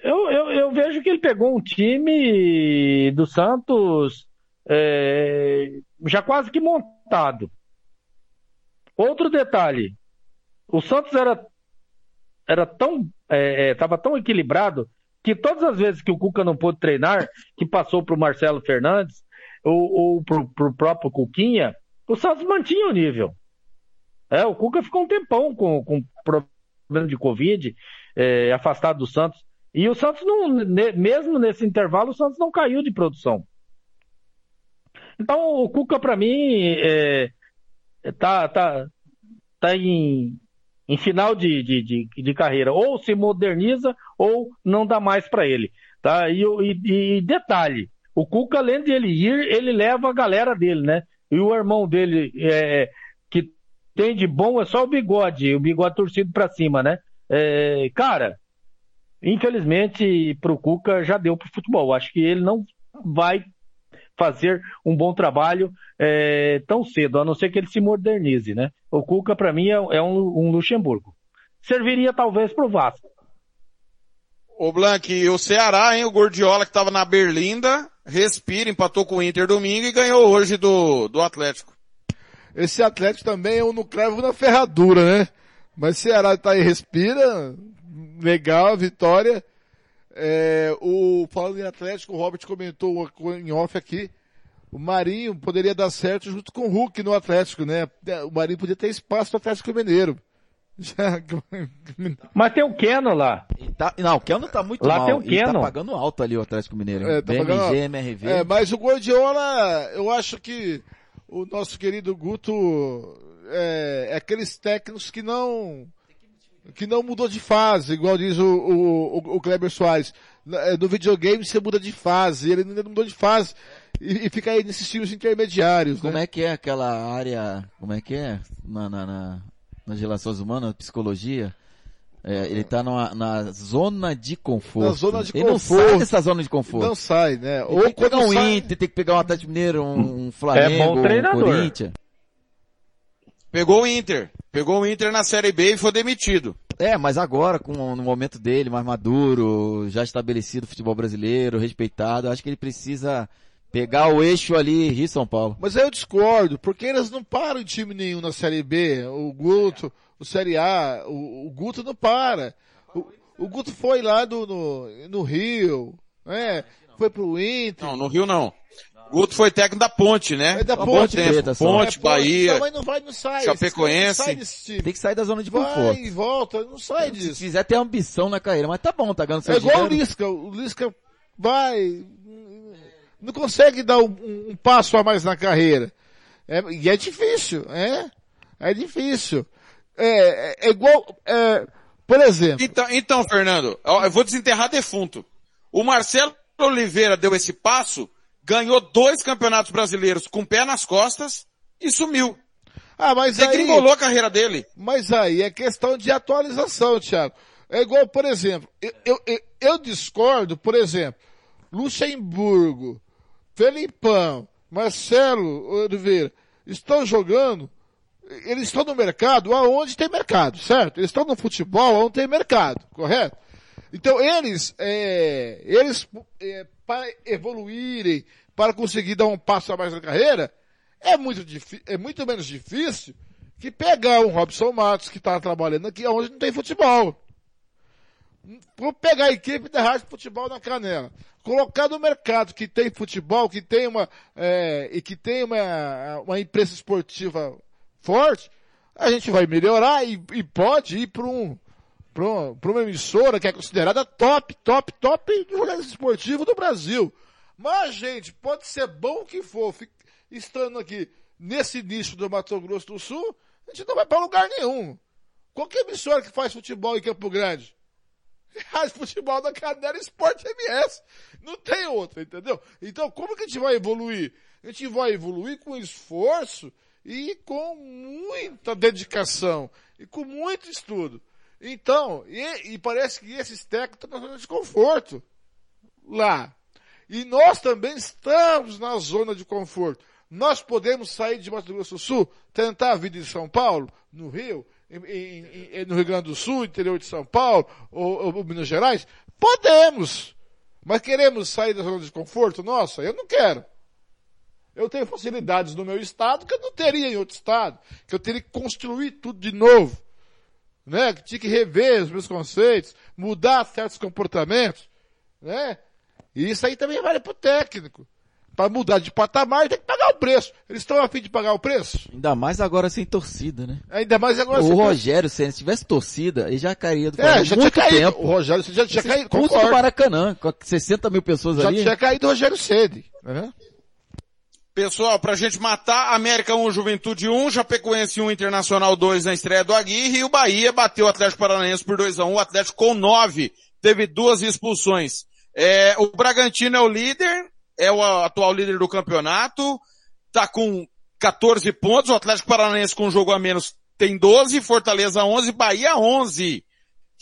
Eu, eu, eu vejo que ele pegou um time do Santos é, já quase que montado. Outro detalhe, o Santos era, era tão estava é, é tão equilibrado que todas as vezes que o Cuca não pôde treinar, que passou para o Marcelo Fernandes ou, ou para o próprio Cuquinha, o Santos mantinha o nível. É, o Cuca ficou um tempão com, com problema de Covid, é, afastado do Santos. E o Santos não, mesmo nesse intervalo, o Santos não caiu de produção. Então o Cuca para mim é, tá, tá, tá em, em final de, de, de, de, carreira. Ou se moderniza ou não dá mais para ele. Tá? E, e, e, detalhe, o Cuca, além de ele ir, ele leva a galera dele, né? E o irmão dele, é, que tem de bom é só o bigode, o bigode torcido para cima, né? É, cara, infelizmente pro Cuca já deu pro futebol. Acho que ele não vai fazer um bom trabalho é, tão cedo, a não ser que ele se modernize, né? O Cuca para mim é, é um, um, Luxemburgo. Serviria talvez pro Vasco. O Blank, e o Ceará, hein? O Gordiola que estava na Berlinda, respira, empatou com o Inter domingo e ganhou hoje do, do Atlético. Esse Atlético também é um no cravo na ferradura, né? Mas Ceará tá aí, respira, legal, vitória. É, o, falando em Atlético, o Robert comentou em off aqui, o Marinho poderia dar certo junto com o Hulk no Atlético, né? O Marinho podia ter espaço no Atlético Mineiro. *laughs* *laughs* Mas tem o Keno lá. Tá, não, o Keno tá muito lá mal. Tem o Keno. tá pagando alto ali o Atlético Mineiro. É, tá BMG, pagando... MRV. É, mas o Guardiola, eu acho que o nosso querido Guto é, é aqueles técnicos que não que não mudou de fase, igual diz o, o, o Kleber Soares. É, no videogame você muda de fase, ele ainda não mudou de fase e, e fica aí nesses times intermediários. Como né? é que é aquela área, como é que é? Na, na, na nas relações humanas, psicologia? É, ele tá numa, na zona de conforto. Na zona de ele conforto. não sai dessa zona de conforto. Não sai, né? Ou tem que pegar um sai... Inter, tem que pegar um Atlético Mineiro, um, um Flamengo, é bom treinador. um Corinthians. Pegou o Inter. Pegou o Inter na Série B e foi demitido. É, mas agora, com no momento dele, mais maduro, já estabelecido o futebol brasileiro, respeitado, acho que ele precisa pegar o eixo ali Rio São Paulo. Mas eu discordo, porque eles não param em time nenhum na Série B. O Guto, o Série A, o, o Guto não para. O, o Guto foi lá do, no, no Rio, né? Foi pro Inter. Não, no Rio não. Guto foi técnico da Ponte, né? É da Há Ponte. Preta. Ponte, É, Bahia. Mas não vai, não sai. Chapecoense. Não sai desse time. Tem que sair da zona de Vai conforto. e volta, não sai Se disso. quiser ter ambição na carreira, mas tá bom, tá ganhando seu É igual o dinheiro. Lisca. O Lisca vai, não consegue dar um, um passo a mais na carreira. É, e é difícil, é? É difícil. É, é, é igual, é, por exemplo, Então, então, Fernando, eu vou desenterrar defunto. O Marcelo Oliveira deu esse passo, ganhou dois campeonatos brasileiros com o pé nas costas e sumiu. ah, mas aí, Degringolou a carreira dele. mas aí é questão de atualização, Thiago. É igual, por exemplo, eu, eu, eu, eu discordo, por exemplo, Luxemburgo, Felipão, Marcelo Oliveira, estão jogando, eles estão no mercado aonde tem mercado, certo? Eles estão no futebol onde tem mercado, correto? Então eles, é, eles é, para evoluírem, para conseguir dar um passo a mais na carreira, é muito, é muito menos difícil que pegar um Robson Matos que está trabalhando aqui onde não tem futebol. Vou pegar a equipe da Rádio Futebol na Canela, colocar no mercado que tem futebol, que tem uma, é, e que tem uma, uma imprensa esportiva forte, a gente vai melhorar e, e pode ir para um, para um, uma emissora que é considerada top, top, top do jornalismo esportivo do Brasil. Mas, gente, pode ser bom que for, estando aqui nesse nicho do Mato Grosso do Sul, a gente não vai para lugar nenhum. Qualquer emissora que faz futebol em Campo Grande, *laughs* Rádio Futebol da Canela Esporte MS. Não tem outra, entendeu? Então, como que a gente vai evoluir? A gente vai evoluir com esforço e com muita dedicação e com muito estudo. Então, e, e parece que esses técnicos estão na zona de conforto lá. E nós também estamos na zona de conforto. Nós podemos sair de Mato Grosso do Sul, tentar a vida em São Paulo, no Rio, em- em- no Rio Grande do Sul, interior de São Paulo, ou, ou Minas Gerais? Podemos. Mas queremos sair da zona de conforto? Nossa, eu não quero. Eu tenho facilidades no meu estado que eu não teria em outro estado, que eu teria que construir tudo de novo, né? Que tinha que rever os meus conceitos, mudar certos comportamentos, né? E isso aí também vale pro técnico. Para mudar de patamar, tem que pagar o preço. Eles estão a fim de pagar o preço? Ainda mais agora sem torcida, né? Ainda mais agora o você- Rogério, se ele tivesse torcida, ele já cairia do É, Flamengo já há muito tinha caído. tempo. O Rogério já tinha Esse caído. custo do Concordo. Maracanã, com 60 mil pessoas Já ali. tinha caído o Rogério Ceni. Né? Pessoal, pra gente matar, América 1, Juventude 1, Chapecoense 1, Internacional 2 na estreia do Aguirre e o Bahia bateu o Atlético Paranaense por 2 a 1 o Atlético com 9, teve duas expulsões. É, o Bragantino é o líder, é o atual líder do campeonato, tá com 14 pontos, o Atlético Paranaense com um jogo a menos tem 12, Fortaleza 11, Bahia 11.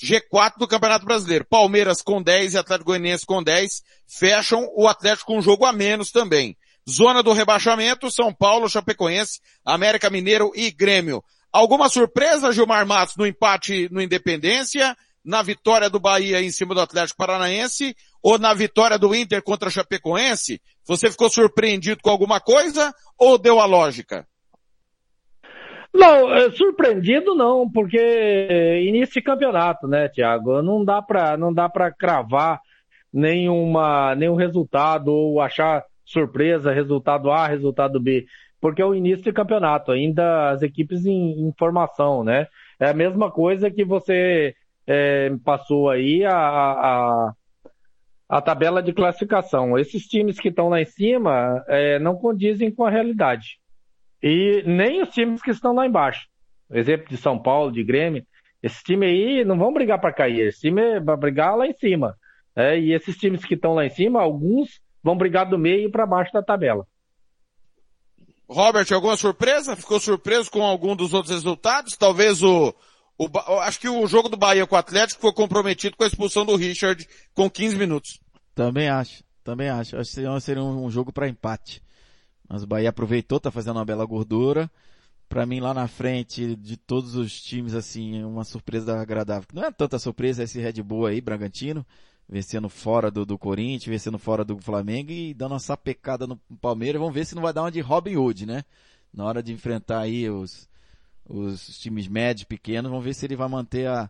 G4 do Campeonato Brasileiro. Palmeiras com 10 e Atlético Goianiense com 10 fecham o Atlético com um jogo a menos também. Zona do rebaixamento, São Paulo, Chapecoense, América Mineiro e Grêmio. Alguma surpresa, Gilmar Matos, no empate no Independência, na vitória do Bahia em cima do Atlético Paranaense ou na vitória do Inter contra a Chapecoense? Você ficou surpreendido com alguma coisa ou deu a lógica? Não, é, surpreendido não, porque é, início de campeonato, né, Thiago? Não dá pra, não dá pra cravar nenhuma, nenhum resultado ou achar surpresa, resultado A, resultado B, porque é o início de campeonato, ainda as equipes em, em formação, né? É a mesma coisa que você é, passou aí a, a, a tabela de classificação. Esses times que estão lá em cima é, não condizem com a realidade. E nem os times que estão lá embaixo. Exemplo de São Paulo, de Grêmio. Esse time aí não vão brigar para cair. Esse time vai brigar lá em cima. É, e esses times que estão lá em cima, alguns vão brigar do meio para baixo da tabela. Robert, alguma surpresa? Ficou surpreso com algum dos outros resultados? Talvez o, o acho que o jogo do Bahia com o Atlético foi comprometido com a expulsão do Richard com 15 minutos. Também acho, também acho. Acho que seria, seria um, um jogo para empate. Mas o Bahia aproveitou, tá fazendo uma bela gordura. para mim lá na frente de todos os times assim, uma surpresa agradável. Não é tanta surpresa esse Red Bull aí, Bragantino, vencendo fora do, do Corinthians, vencendo fora do Flamengo e dando uma sapecada no Palmeiras. Vamos ver se não vai dar uma de Robin Hood, né? Na hora de enfrentar aí os, os times médios, pequenos, vamos ver se ele vai manter a,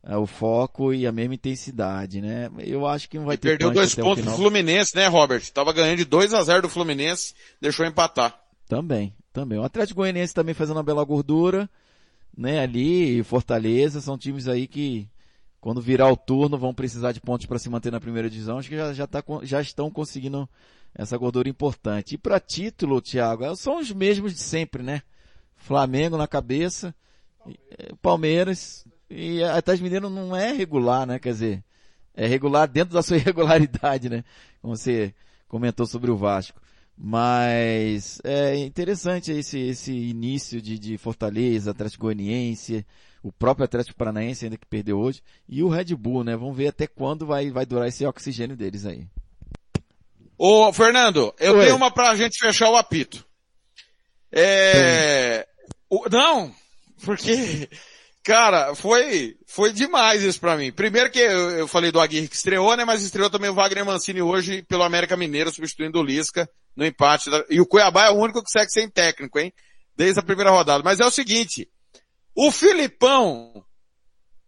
a, o foco e a mesma intensidade, né? Eu acho que não vai e ter Perdeu dois pontos do Fluminense, né, Robert? Tava ganhando de 2 a 0 do Fluminense, deixou empatar. Também, também. O Atlético Goianiense também fazendo uma bela gordura, né? Ali, Fortaleza, são times aí que quando virar o turno vão precisar de pontos para se manter na primeira divisão. Acho que já, já, tá, já estão conseguindo essa gordura importante. E para título, Thiago, são os mesmos de sempre, né? Flamengo na cabeça, é, Palmeiras, e a Atlético Mineiro não é regular, né? Quer dizer, é regular dentro da sua *laughs* irregularidade, né? Como você comentou sobre o Vasco. Mas é interessante esse, esse início de, de Fortaleza, Atlético Goianiense, o próprio Atlético Paranaense ainda que perdeu hoje, e o Red Bull, né? Vamos ver até quando vai, vai durar esse oxigênio deles aí. Ô, Fernando, eu Oi. tenho uma pra gente fechar o apito. É... O... Não, porque, cara, foi, foi demais isso pra mim. Primeiro que eu, eu falei do Aguirre que estreou, né? Mas estreou também o Wagner Mancini hoje pelo América Mineiro, substituindo o Lisca no empate. Da... E o Cuiabá é o único que segue sem técnico, hein? Desde a primeira rodada. Mas é o seguinte, o Filipão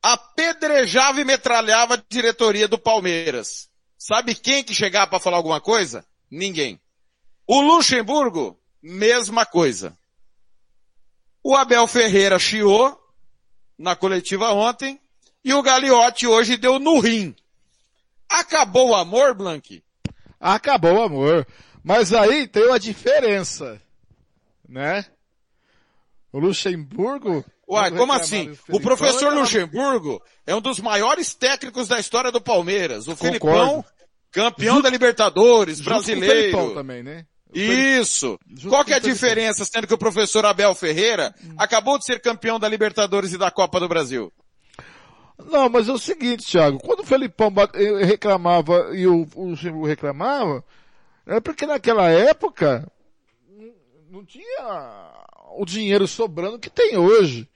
apedrejava e metralhava a diretoria do Palmeiras. Sabe quem que chegava para falar alguma coisa? Ninguém. O Luxemburgo, mesma coisa. O Abel Ferreira chiou na coletiva ontem e o Gagliotti hoje deu no rim. Acabou o amor, Blank? Acabou o amor. Mas aí tem uma diferença, né? O Luxemburgo. Uai, como assim? O professor Luxemburgo é um dos maiores técnicos da história do Palmeiras. O Concordo. Filipão, campeão Junto, da Libertadores, brasileiro. Com o também, né? Isso! Qual que é a diferença, sendo que o professor Abel Ferreira hum. acabou de ser campeão da Libertadores e da Copa do Brasil? Não, mas é o seguinte, Thiago, quando o Felipão reclamava e o, o Luxemburgo reclamava, é porque naquela época não tinha o dinheiro sobrando que tem hoje.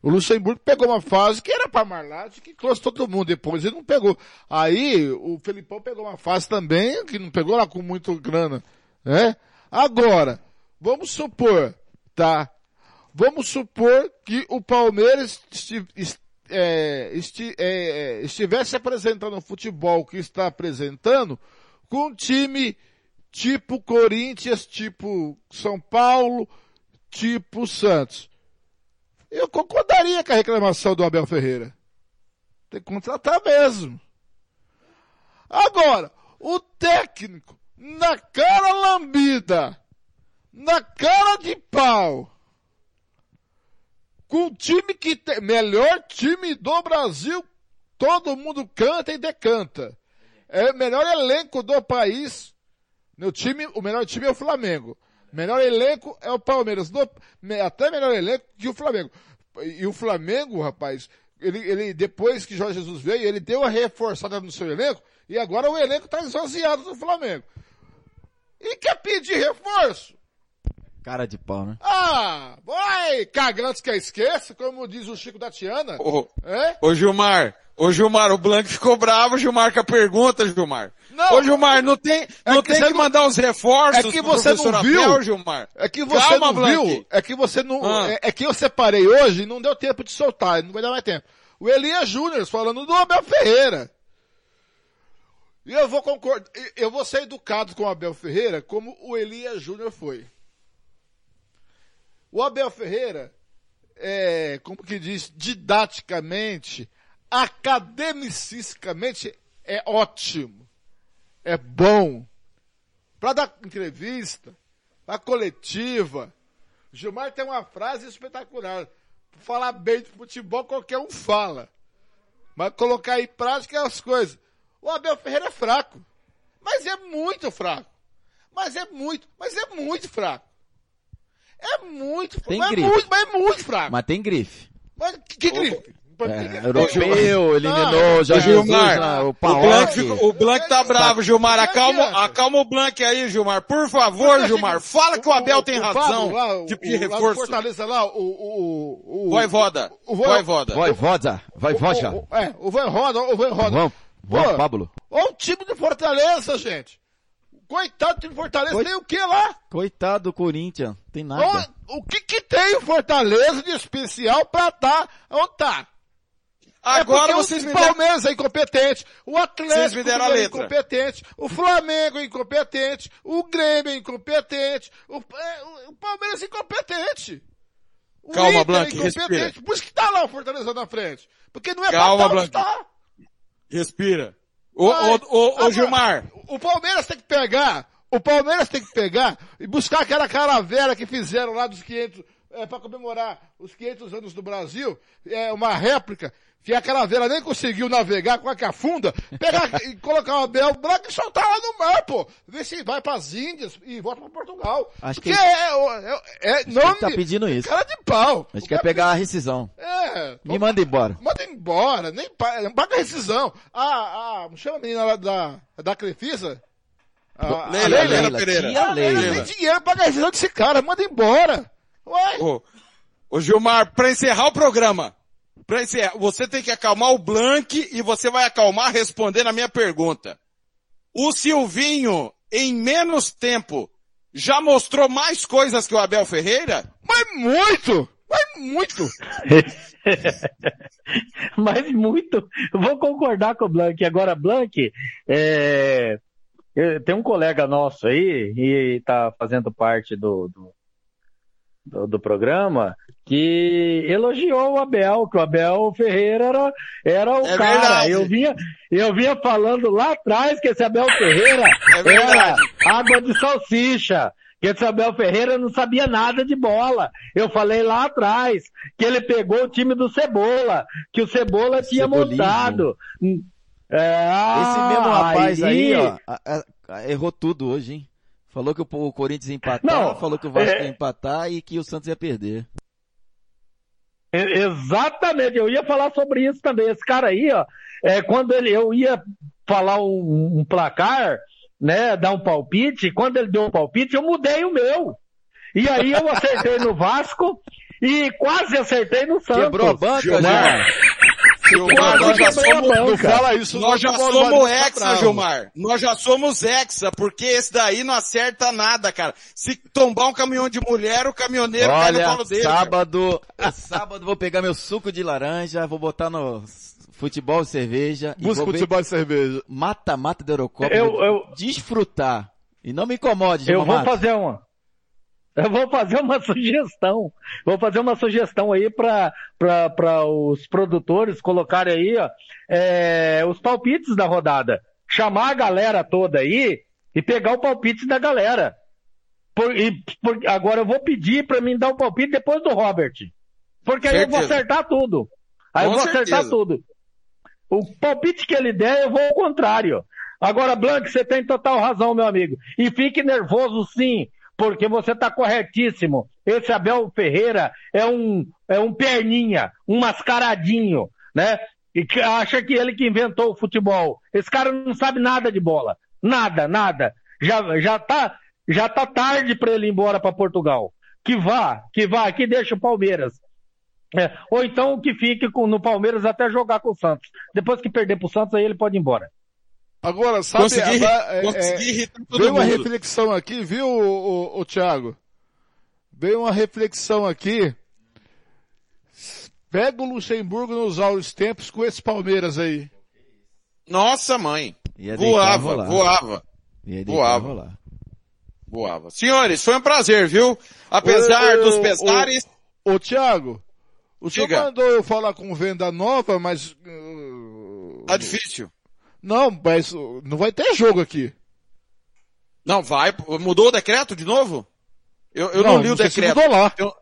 O Luxemburgo pegou uma fase que era para Marlate, que trouxe todo mundo depois, ele não pegou. Aí o Felipão pegou uma fase também, que não pegou lá com muito grana, né? Agora, vamos supor, tá? Vamos supor que o Palmeiras é, é, estivesse apresentando o futebol que está apresentando com um time tipo Corinthians, tipo São Paulo, tipo Santos. Eu concordaria com a reclamação do Abel Ferreira. Tem que contratar mesmo. Agora, o técnico, na cara lambida, na cara de pau, com o time que tem, melhor time do Brasil, todo mundo canta e decanta. É o melhor elenco do país, meu time, o melhor time é o Flamengo. Melhor elenco é o Palmeiras. No, até melhor elenco que o Flamengo. E o Flamengo, rapaz, ele, ele, depois que Jorge Jesus veio, ele deu uma reforçada no seu elenco e agora o elenco está esvaziado do Flamengo. E quer pedir reforço? Cara de pau, né? Ah, vai, cagantes que esqueça, como diz o Chico da Tiana. Ô, é? ô Gilmar, Ô Gilmar, o Blanco ficou bravo, Gilmar, com a pergunta, Gilmar. Não, Ô Gilmar, não tem, não é que tem que mandar os reforços É que você não viu, Abel, Gilmar. É que você Calma, não viu, é que você não, ah. é, é, que eu separei hoje e não deu tempo de soltar, não vai dar mais tempo. O Elias Júnior falando do Abel Ferreira. E eu vou concordar, eu vou ser educado com o Abel Ferreira como o Elias Júnior foi. O Abel Ferreira, é, como que diz, didaticamente, academicisticamente é ótimo, é bom. Para dar entrevista, para coletiva, Gilmar tem uma frase espetacular. Falar bem de futebol qualquer um fala. Mas colocar em prática as coisas. O Abel Ferreira é fraco. Mas é muito fraco. Mas é muito, mas é muito fraco. É muito, tem mas, grife. É muito, mas é muito fraco. Mas tem grife. Mas que, que grife? É, europeu, eliminou o Jorge Gilmar, Jesus, o O Paok. Blank, ficou- o Blank tá bravo, Gilmar. Acalma, acalma o Blank aí, Gilmar. Por favor, Gilmar. Fala que o Abel tem razão. De pedir Lá no reforço. Fortaleza lá, o, o, o, Voivoda. o Voivoda. Vai, Voda, vai, Voja. o, o, é, o Van Roda, o Van Roda. Vamos, Pablo. Olha o time do Fortaleza, gente. Coitado do time do Fortaleza, Oi? tem o que lá? Coitado do Corinthians, tem nada. Olha, o que que tem o Fortaleza de especial pra tá onde tá? Agora é vocês o me deram... Palmeiras é incompetente, o Atlético me deram a Mineiro é incompetente, o Flamengo é incompetente, o Grêmio é incompetente, o, é, o- Palmeiras é incompetente. O Calma, Blanc, é incompetente. respira. Por isso que tá lá o Fortaleza na frente. Porque não é Calma, pra tá. Respira. Ô, ô, ô, Gilmar. O Palmeiras tem que pegar, o Palmeiras tem que pegar e buscar aquela caravela que fizeram lá dos 500, é, para comemorar os 500 anos do Brasil, é uma réplica, que a caravela nem conseguiu navegar com a que afunda, pegar *laughs* e colocar o Abel Branco e soltar lá no mar, pô. Ver se vai pras Índias e volta pra Portugal. Acho Porque que- é, é, é, Acho que nome tá pedindo isso. cara de pau. A gente quer pegar a rescisão. É. Me manda embora. Manda embora, nem paga, não paga rescisão. Ah, ah, me chama a menina lá da, da Crefisa? A- a Leila, Leila Pereira. Tia Leila, Leila. nem dinheiro paga rescisão desse cara, manda embora. Ué, Ô, ô Gilmar, pra encerrar o programa, pra encerrar, você tem que acalmar o Blank e você vai acalmar respondendo a minha pergunta. O Silvinho, em menos tempo, já mostrou mais coisas que o Abel Ferreira? mas muito, mas muito. *laughs* Mas muito. Eu Vou concordar com o Blank. Agora, Blank, é, é, tem um colega nosso aí, e está fazendo parte do, do, do, do programa, que elogiou o Abel, que o Abel Ferreira era, era o É cara. verdade. Eu vinha, eu vinha falando lá atrás que esse Abel Ferreira É era água de salsicha. Que esse Abel Ferreira não sabia nada de bola. Eu falei lá atrás que ele pegou o time do Cebola, que o Cebola tinha montado. É, Esse mesmo rapaz aí, aí ó, errou tudo hoje, hein? Falou que o, Corinthians ia empatar, Não, falou que o Vasco é- ia empatar e que o Santos ia perder. Exatamente, eu ia falar sobre isso também. Esse cara aí, ó, é, quando ele, eu ia falar um, um placar, né, dar um palpite, quando ele deu um palpite, eu mudei o meu. E aí eu acertei no Vasco e quase acertei no Santos. Quebrou a banca, Gilmar. Gilmar. Gilmar, nós já somos. Não fala isso. nós já Paulo somos tá hexa, bravo. Gilmar. Nós já somos hexa, porque esse daí não acerta nada, cara. Se tombar um caminhão de mulher, o caminhoneiro cai no Olha, colo dele. sábado, *laughs* sábado vou pegar meu suco de laranja, vou botar no futebol e cerveja e Busca futebol de cerveja. mata-mata da Eurocopa, Eu- eu- desfrutar. E não me incomode, Eu vou Gilmar. fazer uma. Eu vou fazer uma *laughs* sugestão. Vou fazer uma sugestão aí para os produtores colocarem aí ó, é, os palpites da rodada. Chamar a galera toda aí e pegar o palpite da galera. Por- e- por- agora eu vou pedir para mim dar o palpite depois do Robert. Porque aí eu vou Certeza. acertar tudo. Aí Com eu vou acertar certeza. tudo. O palpite que ele der, eu vou ao contrário. Agora, Blanc, você tem total razão, meu amigo. E fique nervoso sim, porque você está corretíssimo. Esse Abel Ferreira é um, é um perninha, um mascaradinho, né? E que acha que ele que inventou o futebol. Esse cara não sabe nada de bola. Nada, nada. Já, já tá, já tá tarde para ele ir embora para Portugal. Que vá, que vá, que deixa o Palmeiras. É, ou então que fique com- no Palmeiras até jogar com o Santos. Depois que perder pro Santos, aí ele pode ir embora. Agora, sabe, Consegui, a- é- consegui é, irritar todo veio uma mundo. reflexão aqui, viu, o, o, o Thiago? Veio uma reflexão aqui. Pega o Luxemburgo nos áureos tempos com esse Palmeiras aí. Nossa mãe. Voava, voava, voava. rolar. voava. Senhores, foi um prazer, viu? Apesar ô, dos pesares, Ô, Thiago, o senhor Diga. mandou eu falar com venda nova, mas... uh, tá difícil. Não, mas uh, não vai ter jogo aqui. Não, vai, mudou o decreto de novo? Eu, eu não, li o decreto. mudou lá. Tem, um-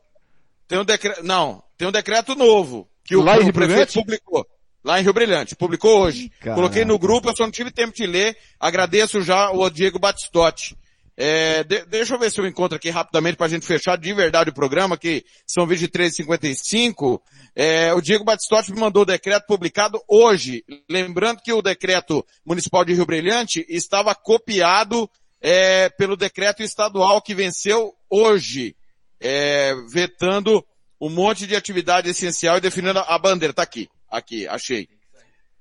tem um decreto, não, tem um decreto novo, que o, o prefeito publicou. Lá em Rio Brilhante, publicou hoje. Caraca. Coloquei no grupo, eu só não tive tempo de ler. Agradeço já o Diego Batistotti. É, de, deixa eu ver se eu encontro aqui rapidamente para a gente fechar de verdade o programa, que são vídeos de 13h55. É, o Diego Batistotti me mandou o decreto publicado hoje. Lembrando que o decreto municipal de Rio Brilhante estava copiado é, pelo decreto estadual que venceu hoje, é, vetando um monte de atividade essencial e definindo a bandeira. Tá aqui, aqui, achei.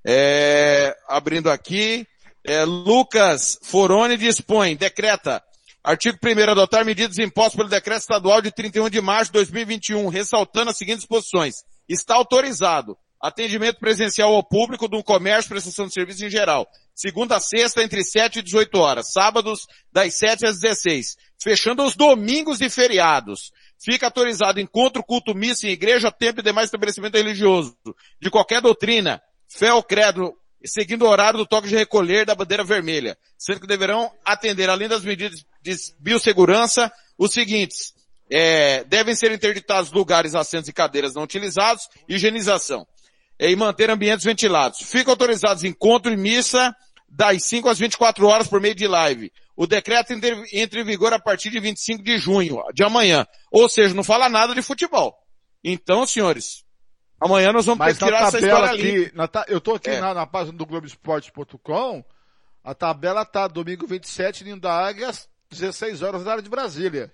É, abrindo aqui, é, Lucas Foroni dispõe, decreta Artigo 1 adotar medidas impostas pelo decreto estadual de 31 de março de 2021, ressaltando as seguintes posições. Está autorizado atendimento presencial ao público do comércio prestação de serviço em geral. Segunda a sexta, entre 7 e 18 horas. Sábados, das 7 às 16. Fechando os domingos e feriados. Fica autorizado encontro, culto, missa em igreja, templo e demais estabelecimento religioso. De qualquer doutrina, fé ou credo, seguindo o horário do toque de recolher da bandeira vermelha, sendo que deverão atender, além das medidas de biossegurança, os seguintes, é, devem ser interditados lugares, assentos e cadeiras não utilizados, higienização, é, e manter ambientes ventilados. Ficam autorizados encontro e missa das 5 às 24 horas por meio de live. O decreto entra em vigor a partir de 25 de junho, de amanhã. Ou seja, não fala nada de futebol. Então, senhores, Amanhã nós vamos Mas ter que tirar essa história aqui, ta, eu tô aqui é. na, na, página do Globoesporte.com, a tabela tá domingo 27, Ninho da Águia, às 16 horas da área de Brasília.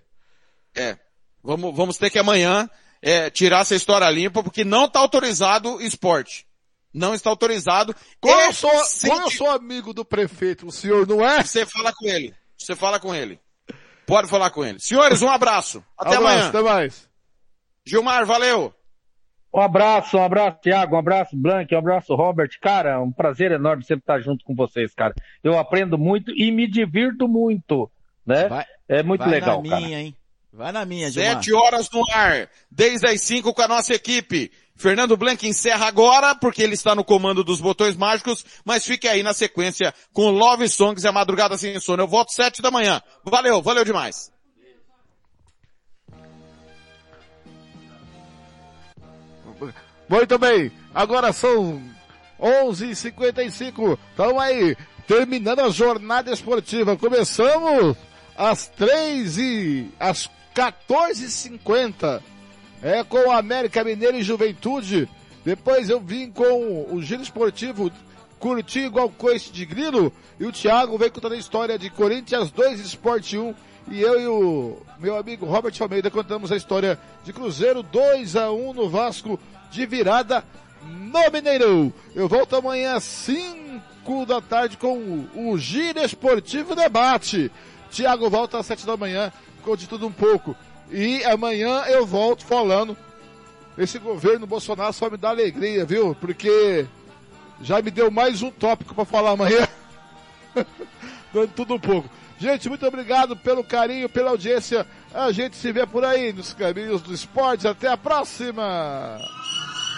É. Vamos, vamos ter que amanhã é, tirar essa história limpa, porque não está autorizado esporte. Não está autorizado. Como, eu sou, como eu sou amigo do prefeito, o senhor não é? Você fala com ele. Você fala com ele. Pode falar com ele. Senhores, um abraço. Até abraço, amanhã. Até mais. Gilmar, valeu. Um abraço, um abraço, Thiago, um abraço, Blank, um abraço, Robert. Cara, um prazer enorme sempre estar junto com vocês, cara. Eu aprendo muito e me divirto muito, né? Vai, é muito vai legal, na minha, cara. hein? Vai na minha, Gilmar. Sete horas no ar, desde as cinco com a nossa equipe. Fernando Blank encerra agora, porque ele está no comando dos botões mágicos, mas fique aí na sequência com Love Songs e a Madrugada Sem Sono. Eu volto sete da manhã. Valeu, valeu demais. Muito bem, agora são 11h55, estamos aí, terminando a jornada esportiva. Começamos às 3 e às 14h50, é com o América Mineiro e Juventude. Depois eu vim com o Giro Esportivo Curti igual coice de grilo. E o Thiago vem contando a história de Corinthians 2 Sport 1. E eu e o meu amigo Robert Almeida contamos a história de Cruzeiro 2 a 1 no Vasco de virada no Mineirão. Eu volto amanhã às 5 da tarde com o Giro Esportivo Debate. Tiago volta às 7 da manhã com de tudo um pouco. E amanhã eu volto falando. Esse governo Bolsonaro só me dá alegria, viu? Porque já me deu mais um tópico para falar amanhã. *laughs* Dando tudo um pouco. Gente, muito obrigado pelo carinho, pela audiência. A gente se vê por aí nos caminhos do esporte. Até a próxima!